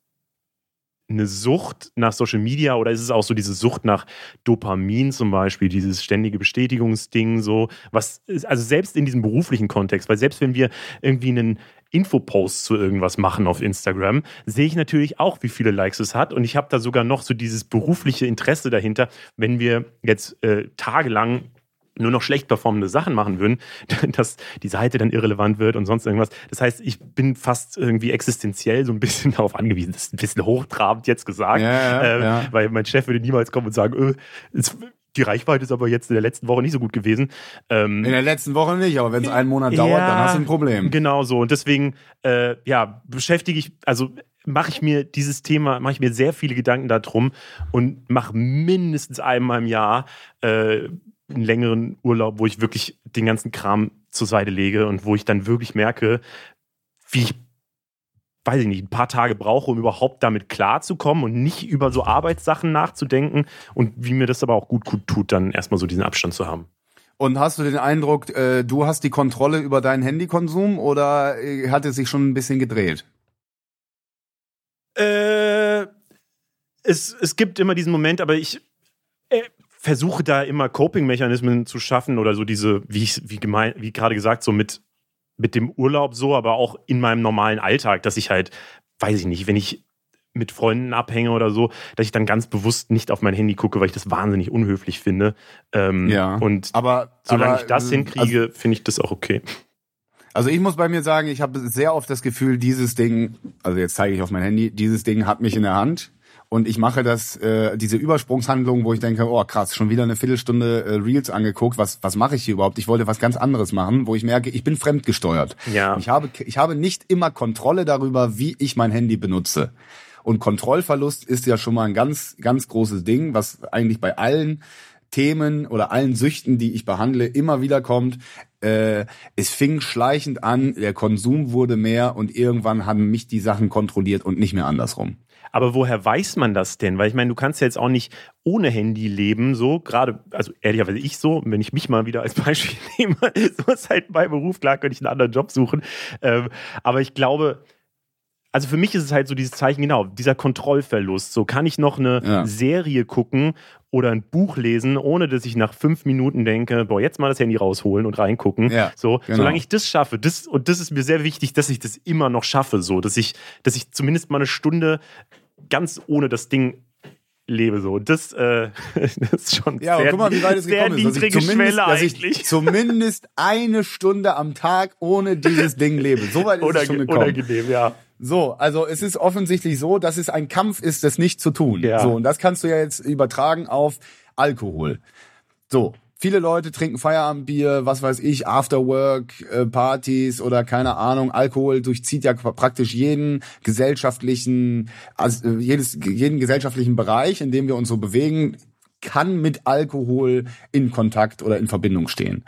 eine Sucht nach Social Media oder ist es auch so diese Sucht nach Dopamin zum Beispiel, dieses ständige Bestätigungsding, so, was, ist, also selbst in diesem beruflichen Kontext, weil selbst wenn wir irgendwie einen Infopost zu irgendwas machen auf Instagram, sehe ich natürlich auch, wie viele Likes es hat und ich habe da sogar noch so dieses berufliche Interesse dahinter, wenn wir jetzt äh, tagelang nur noch schlecht performende Sachen machen würden, <laughs> dass die Seite dann irrelevant wird und sonst irgendwas. Das heißt, ich bin fast irgendwie existenziell so ein bisschen <laughs> darauf angewiesen. Das ist ein bisschen hochtrabend jetzt gesagt, Ja, ja, äh, ja. weil mein Chef würde niemals kommen und sagen, äh, es, die Reichweite ist aber jetzt in der letzten Woche nicht so gut gewesen. Ähm, In der letzten Woche nicht, aber wenn es einen Monat dauert, dann hast du ein Problem. Genau so. Und deswegen, äh, ja, beschäftige ich, also mache ich mir dieses Thema, mache ich mir sehr viele Gedanken darum und mache mindestens einmal im Jahr äh, einen längeren Urlaub, wo ich wirklich den ganzen Kram zur Seite lege und wo ich dann wirklich merke, wie ich weiß ich nicht, ein paar Tage brauche, um überhaupt damit klarzukommen und nicht über so Arbeitssachen nachzudenken und wie mir das aber auch gut, gut tut, dann erstmal so diesen Abstand zu haben. Und hast du den Eindruck, äh, du hast die Kontrolle über deinen Handykonsum oder äh, hat es sich schon ein bisschen gedreht? Äh, es, es gibt immer diesen Moment, aber ich äh, versuche da immer Coping-Mechanismen zu schaffen oder so diese, wie ich, wie gemein, wie gerade gesagt, so mit, mit dem Urlaub so, aber auch in meinem normalen Alltag, dass ich halt, weiß ich nicht, wenn ich mit Freunden abhänge oder so, dass ich dann ganz bewusst nicht auf mein Handy gucke, weil ich das wahnsinnig unhöflich finde. Ähm, Ja. Und Aber solange aber, ich das äh, hinkriege, finde ich das auch okay. Also ich muss bei mir sagen, ich habe sehr oft das Gefühl, dieses Ding, also jetzt zeige ich auf mein Handy, dieses Ding hat mich in der Hand und ich mache das, äh, diese Übersprungshandlung, wo ich denke, oh krass, schon wieder eine Viertelstunde äh, Reels angeguckt, was was mache ich hier überhaupt? Ich wollte was ganz anderes machen, wo ich merke, ich bin fremdgesteuert. Ja. Ich habe ich habe nicht immer Kontrolle darüber, wie ich mein Handy benutze. Und Kontrollverlust ist ja schon mal ein ganz ganz großes Ding, was eigentlich bei allen Themen oder allen Süchten, die ich behandle, immer wieder kommt. Äh, es fing schleichend an, der Konsum wurde mehr und irgendwann haben mich die Sachen kontrolliert und nicht mehr andersrum. Aber woher weiß man das denn? Weil ich meine, du kannst ja jetzt auch nicht ohne Handy leben, so gerade, also ehrlicherweise ich so, wenn ich mich mal wieder als <laughs> Beispiel nehme, so ist halt mein Beruf, klar könnte ich einen anderen Job suchen. Ähm, aber ich glaube, also für mich ist es halt so dieses Zeichen, genau, dieser Kontrollverlust. So kann ich noch eine Ja. Serie gucken oder ein Buch lesen, ohne dass ich nach fünf Minuten denke, boah, jetzt mal das Handy rausholen und reingucken. Ja, so, genau. solange ich das schaffe, das, und das ist mir sehr wichtig, dass ich das immer noch schaffe, so, dass ich, dass ich zumindest mal eine Stunde ganz ohne das Ding lebe. So. Das, äh, <laughs> das ist schon Ja, sehr, guck mal, wie weit es sehr ist. Niedrige zumindest- Schwelle eigentlich. <laughs> Zumindest eine Stunde am Tag ohne dieses Ding lebe. So weit ist es schon Unange gekommen. unangenehm, ja. So, also es ist offensichtlich so, dass es ein Kampf ist, das nicht zu tun. Ja. So, und das kannst du ja jetzt übertragen auf Alkohol. So, viele Leute trinken Feierabendbier, was weiß ich, Afterwork-Partys oder keine Ahnung. Alkohol durchzieht ja praktisch jeden gesellschaftlichen, also äh, jedes, jeden gesellschaftlichen Bereich, in dem wir uns so bewegen, kann mit Alkohol in Kontakt oder in Verbindung stehen.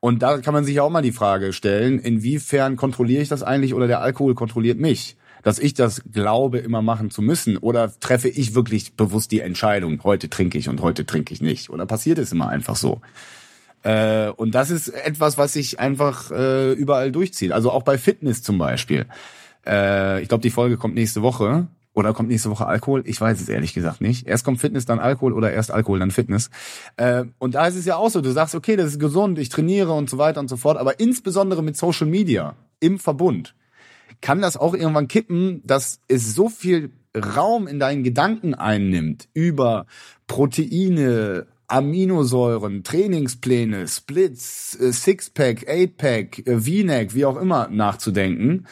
Und da kann man sich auch mal die Frage stellen, inwiefern kontrolliere ich das eigentlich oder der Alkohol kontrolliert mich? Dass ich das glaube, immer machen zu müssen oder treffe ich wirklich bewusst die Entscheidung, heute trinke ich und heute trinke ich nicht? Oder passiert es immer einfach so? Äh, und das ist etwas, was sich einfach äh, überall durchzieht. Also auch bei Fitness zum Beispiel. Äh, ich glaube, die Folge kommt nächste Woche. Oder kommt nächste Woche Alkohol? Ich weiß es ehrlich gesagt nicht. Erst kommt Fitness, dann Alkohol oder erst Alkohol, dann Fitness. Äh, und da ist es ja auch so, du sagst, okay, das ist gesund, ich trainiere und so weiter und so fort, aber insbesondere mit Social Media im Verbund kann das auch irgendwann kippen, dass es so viel Raum in deinen Gedanken einnimmt über Proteine, Aminosäuren, Trainingspläne, Splits, äh, Sixpack, Eightpack, äh, V-Neck, wie auch immer nachzudenken,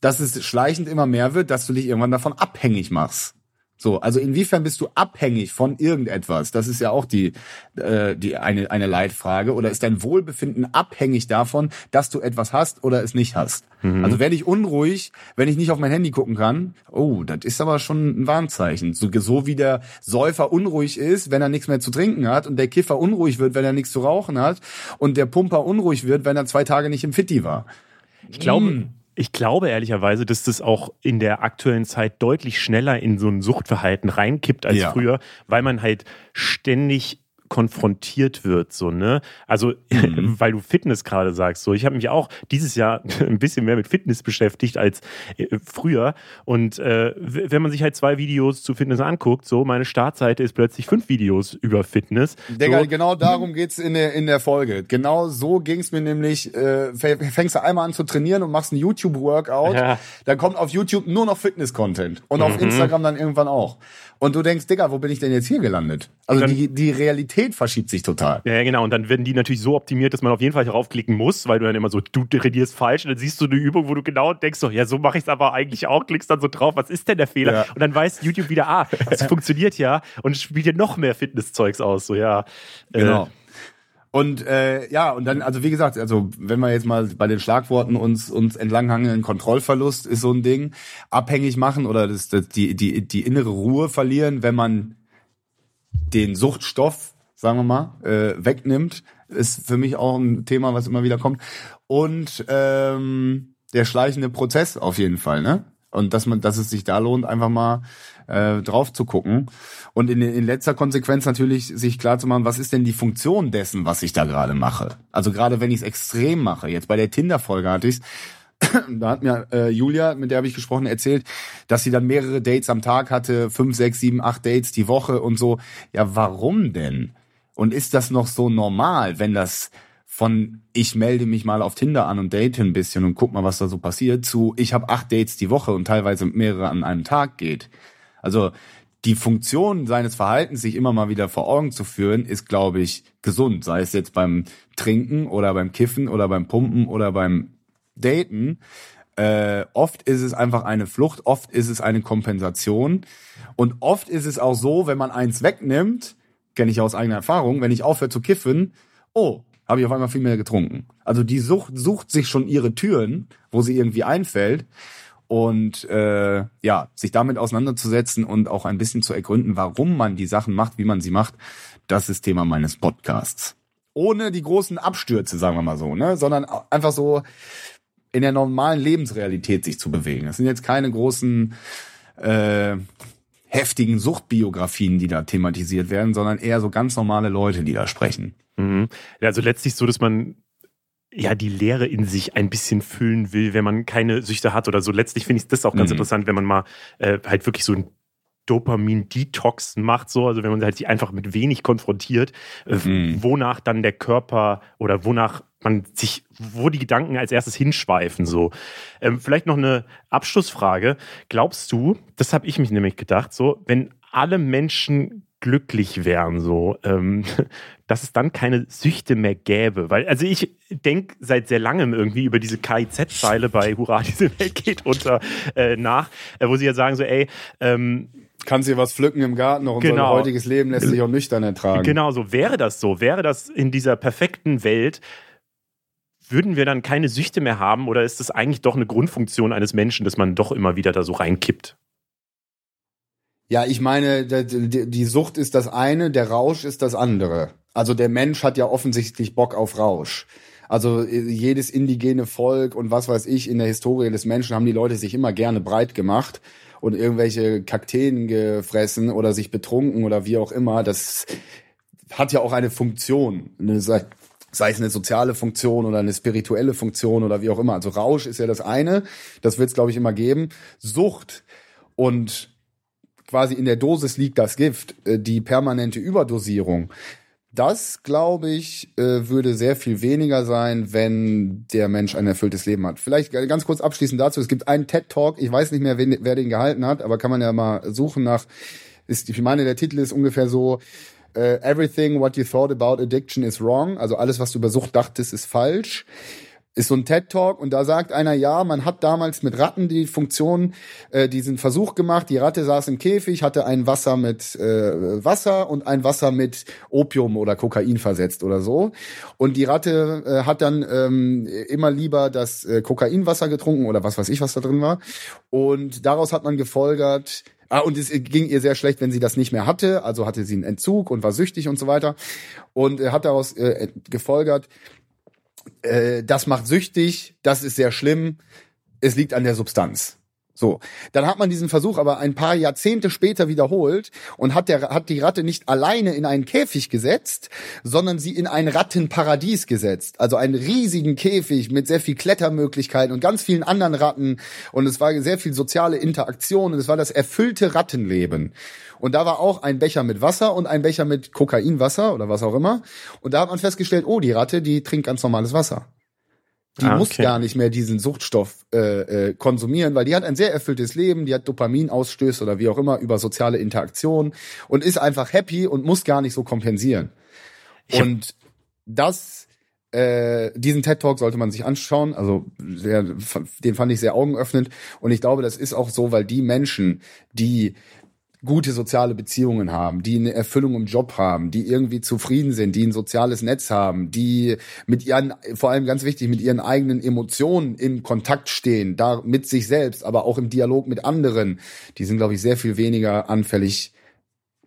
dass es schleichend immer mehr wird, dass du dich irgendwann davon abhängig machst. So, also inwiefern bist du abhängig von irgendetwas? Das ist ja auch die, äh, die eine, eine Leitfrage. Oder ist dein Wohlbefinden abhängig davon, dass du etwas hast oder es nicht hast? Also werde ich unruhig, wenn ich nicht auf mein Handy gucken kann. Oh, das ist aber schon ein Warnzeichen. So, so wie der Säufer unruhig ist, wenn er nichts mehr zu trinken hat und der Kiffer unruhig wird, wenn er nichts zu rauchen hat und der Pumper unruhig wird, wenn er zwei Tage nicht im Fitti war. Ich glaube, Hm. Ich glaube ehrlicherweise, dass das auch in der aktuellen Zeit deutlich schneller in so ein Suchtverhalten reinkippt als Ja. früher, weil man halt ständig konfrontiert wird, so, ne? Also, mhm. <laughs> weil du Fitness gerade sagst, so, ich habe mich auch dieses Jahr <laughs> ein bisschen mehr mit Fitness beschäftigt als äh, früher. Und äh, wenn man sich halt zwei Videos zu Fitness anguckt, so, meine Startseite ist plötzlich fünf Videos über Fitness. Digga, so. genau darum geht's in der, in der Folge. Genau so ging's mir nämlich, äh, fängst du einmal an zu trainieren und machst ein YouTube-Workout, ja. dann kommt auf YouTube nur noch Fitness-Content und auf mhm. Instagram dann irgendwann auch. Und du denkst, Digga, wo bin ich denn jetzt hier gelandet? Also dann, die, die Realität verschiebt sich total. Ja, genau. Und dann werden die natürlich so optimiert, dass man auf jeden Fall draufklicken muss, weil du dann immer so, du trainierst falsch und dann siehst du eine Übung, wo du genau denkst, so, ja, so mache ich es aber eigentlich auch, klickst dann so drauf, was ist denn der Fehler? Ja. Und dann weiß YouTube wieder, ah, es <laughs> funktioniert ja und spielt dir noch mehr Fitnesszeugs aus. So, ja. Genau. Äh, und äh, ja, und dann, also wie gesagt, also wenn wir jetzt mal bei den Schlagworten uns uns entlanghangeln, Kontrollverlust ist so ein Ding, abhängig machen oder das, das, die, die, die innere Ruhe verlieren, wenn man den Suchtstoff, sagen wir mal, äh, wegnimmt, ist für mich auch ein Thema, was immer wieder kommt. Und ähm, der schleichende Prozess auf jeden Fall, ne? Und dass man, dass es sich da lohnt, einfach mal äh, drauf zu gucken. Und in, in letzter Konsequenz natürlich sich klar zu machen, was ist denn die Funktion dessen, was ich da gerade mache? Also gerade wenn ich es extrem mache. Jetzt bei der Tinder-Folge hatte ich <clears throat> da hat mir äh, Julia, mit der habe ich gesprochen, erzählt, dass sie dann mehrere Dates am Tag hatte, fünf, sechs, sieben, acht Dates die Woche und so. Ja, warum denn? Und ist das noch so normal, wenn das von ich melde mich mal auf Tinder an und date ein bisschen und guck mal, was da so passiert, zu ich habe acht Dates die Woche und teilweise mehrere an einem Tag geht. Also die Funktion seines Verhaltens, sich immer mal wieder vor Augen zu führen, ist, glaube ich, gesund. Sei es jetzt beim Trinken oder beim Kiffen oder beim Pumpen oder beim Daten. Äh, oft ist es einfach eine Flucht, oft ist es eine Kompensation. Und oft ist es auch so, wenn man eins wegnimmt, kenne ich aus eigener Erfahrung, wenn ich aufhöre zu kiffen, oh, habe ich auf einmal viel mehr getrunken. Also die Sucht sucht sich schon ihre Türen, wo sie irgendwie einfällt. Und äh, ja, sich damit auseinanderzusetzen und auch ein bisschen zu ergründen, warum man die Sachen macht, wie man sie macht, das ist Thema meines Podcasts. Ohne die großen Abstürze, sagen wir mal so, ne? Sondern einfach so in der normalen Lebensrealität sich zu bewegen. Das sind jetzt keine großen äh, heftigen Suchtbiografien, die da thematisiert werden, sondern eher so ganz normale Leute, die da sprechen. Mhm. Also letztlich so, dass man ja die Leere in sich ein bisschen füllen will, wenn man keine Süchte hat oder so. Letztlich finde ich das auch ganz mhm. interessant, wenn man mal äh, halt wirklich so ein Dopamin-Detox macht, so, also wenn man halt sich einfach mit wenig konfrontiert, äh, mhm. wonach dann der Körper oder wonach man sich, wo die Gedanken als erstes hinschweifen, so. Ähm, vielleicht noch eine Abschlussfrage. Glaubst du, das habe ich mich nämlich gedacht, so, wenn alle Menschen glücklich wären, so, ähm, <laughs> dass es dann keine Süchte mehr gäbe. Weil, also ich denke seit sehr langem irgendwie über diese KIZ-Zeile bei Hurra, diese Welt geht unter äh, nach, äh, wo sie ja sagen so, ey, ähm, kannst dir was pflücken im Garten, noch genau. unser heutiges Leben lässt sich auch nüchtern ertragen. Genau, so wäre das so. Wäre das in dieser perfekten Welt, würden wir dann keine Süchte mehr haben oder ist das eigentlich doch eine Grundfunktion eines Menschen, dass man doch immer wieder da so reinkippt? Ja, ich meine, die Sucht ist das eine, der Rausch ist das andere. Also der Mensch hat ja offensichtlich Bock auf Rausch. Also äh, jedes indigene Volk und was weiß ich in der Historie des Menschen haben die Leute sich immer gerne breit gemacht und irgendwelche Kakteen gefressen oder sich betrunken oder wie auch immer. Das hat ja auch eine Funktion. Sei es eine soziale Funktion oder eine spirituelle Funktion oder wie auch immer. Also Rausch ist ja das eine, das wird es, glaube ich, immer geben. Sucht und quasi in der Dosis liegt das Gift, äh, die permanente Überdosierung. Das, glaube ich, äh, würde sehr viel weniger sein, wenn der Mensch ein erfülltes Leben hat. Vielleicht ganz kurz abschließend dazu. Es gibt einen TED-Talk, ich weiß nicht mehr, wer den gehalten hat, aber kann man ja mal suchen nach, ich meine, der Titel ist ungefähr so, uh, Everything what you thought about addiction is wrong. Also alles, was du über Sucht dachtest, ist falsch ist so ein TED-Talk und da sagt einer, ja, man hat damals mit Ratten die Funktion, äh, diesen Versuch gemacht. Die Ratte saß im Käfig, hatte ein Wasser mit äh, Wasser und ein Wasser mit Opium oder Kokain versetzt oder so. Und die Ratte äh, hat dann ähm, immer lieber das äh, Kokainwasser getrunken oder was weiß ich, was da drin war. Und daraus hat man gefolgert, Ah, und es ging ihr sehr schlecht, wenn sie das nicht mehr hatte. Also hatte sie einen Entzug und war süchtig und so weiter. Und er hat daraus äh, gefolgert, äh, das macht süchtig, das ist sehr schlimm, es liegt an der Substanz. So, dann hat man diesen Versuch aber ein paar Jahrzehnte später wiederholt und hat der hat die Ratte nicht alleine in einen Käfig gesetzt, sondern sie in ein Rattenparadies gesetzt, also einen riesigen Käfig mit sehr viel Klettermöglichkeiten und ganz vielen anderen Ratten und es war sehr viel soziale Interaktion und es war das erfüllte Rattenleben. Und da war auch ein Becher mit Wasser und ein Becher mit Kokainwasser oder was auch immer und da hat man festgestellt, oh, die Ratte, die trinkt ganz normales Wasser. Die Ah, muss okay. gar nicht mehr diesen Suchtstoff äh, äh, konsumieren, weil die hat ein sehr erfülltes Leben, die hat Dopaminausstöße oder wie auch immer über soziale Interaktion und ist einfach happy und muss gar nicht so kompensieren. Und das, äh, diesen TED Talk sollte man sich anschauen. Also sehr, den fand ich sehr augenöffnend und ich glaube, das ist auch so, weil die Menschen, die gute soziale Beziehungen haben, die eine Erfüllung im Job haben, die irgendwie zufrieden sind, die ein soziales Netz haben, die mit ihren, vor allem ganz wichtig, mit ihren eigenen Emotionen in Kontakt stehen, da mit sich selbst, aber auch im Dialog mit anderen, die sind, glaube ich, sehr viel weniger anfällig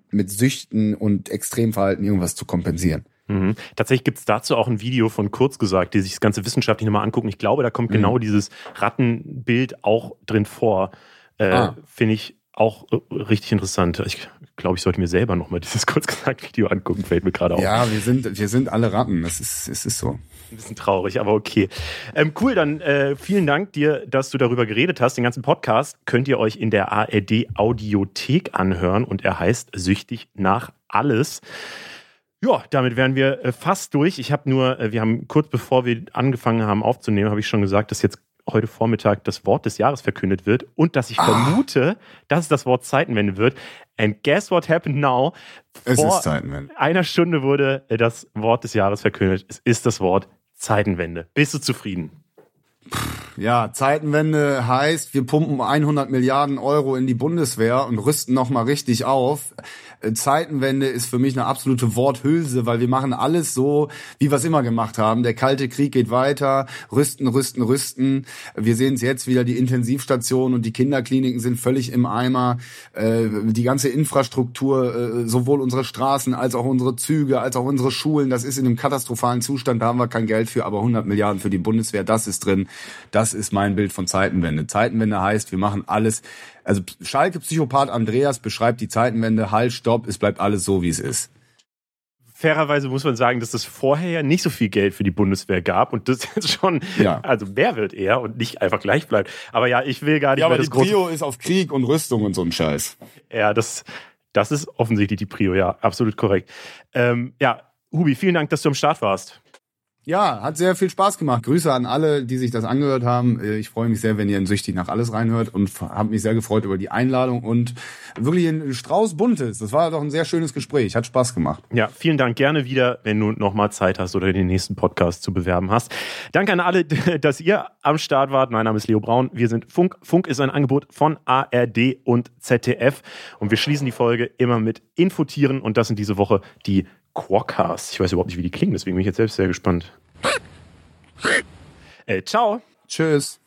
mit Süchten und Extremverhalten irgendwas zu kompensieren. Mhm. Tatsächlich gibt es dazu auch ein Video von Kurz gesagt, die sich das ganze wissenschaftlich nochmal angucken. Ich glaube, da kommt Mhm. genau dieses Rattenbild auch drin vor. Äh, Ah. Finde ich auch äh, richtig interessant. Ich glaube, ich sollte mir selber nochmal <laughs> dieses Kurz gesagt Video angucken, fällt mir gerade auf. Ja, wir sind, wir sind alle Ratten. Das ist, es ist so. Ein bisschen traurig, aber okay. Ähm, cool, dann äh, vielen Dank dir, dass du darüber geredet hast. Den ganzen Podcast könnt ihr euch in der ARD Audiothek anhören und er heißt Süchtig nach alles. Ja, damit wären wir äh, fast durch. Ich habe nur, äh, wir haben kurz bevor wir angefangen haben aufzunehmen, habe ich schon gesagt, dass jetzt heute Vormittag das Wort des Jahres verkündet wird und dass ich vermute, dass es das Wort Zeitenwende wird. And guess what happened now? Es Vor ist Zeitenwende. einer Stunde wurde das Wort des Jahres verkündet. Es ist das Wort Zeitenwende. Bist du zufrieden? Ja, Zeitenwende heißt, wir pumpen 100 Milliarden Euro in die Bundeswehr und rüsten nochmal richtig auf. Äh, Zeitenwende ist für mich eine absolute Worthülse, weil wir machen alles so, wie wir es immer gemacht haben. Der Kalte Krieg geht weiter, rüsten, rüsten, rüsten. Wir sehen es jetzt wieder, die Intensivstationen und die Kinderkliniken sind völlig im Eimer. Äh, Die ganze Infrastruktur, äh, sowohl unsere Straßen als auch unsere Züge, als auch unsere Schulen, das ist in einem katastrophalen Zustand, da haben wir kein Geld für, aber 100 Milliarden für die Bundeswehr, das ist drin. Das ist mein Bild von Zeitenwende. Zeitenwende heißt, wir machen alles. Also Schalke Psychopath Andreas beschreibt die Zeitenwende. Halt, stopp, es bleibt alles so, wie es ist. Fairerweise muss man sagen, dass es vorher ja nicht so viel Geld für die Bundeswehr gab und das <laughs> jetzt schon, Ja. also mehr wird eher und nicht einfach gleich bleibt. Aber ja, ich will gar nicht Ja, mehr aber das die Prio ist auf Krieg und Rüstung und so ein Scheiß. Ja, das, das ist offensichtlich die Prio, ja, absolut korrekt. Ähm, ja, Hubi, vielen Dank, dass du am Start warst. Ja, hat sehr viel Spaß gemacht. Grüße an alle, die sich das angehört haben. Äh, Ich freue mich sehr, wenn ihr in Süchtig nach alles reinhört und habe mich sehr gefreut über die Einladung und wirklich ein Strauß Buntes. Das war doch ein sehr schönes Gespräch. Hat Spaß gemacht. Ja, vielen Dank. Gerne wieder, wenn du nochmal Zeit hast oder den nächsten Podcast zu bewerben hast. Danke an alle, <laughs> dass ihr am Start wart. Mein Name ist Leo Braun. Wir sind Funk. Funk ist ein Angebot von ARD und ZDF. Und wir schließen die Folge immer mit Infotieren. Und das sind diese Woche die Quokkas. Ich weiß überhaupt nicht, wie die klingen, deswegen bin ich jetzt selbst sehr gespannt. Äh, ciao. Tschüss.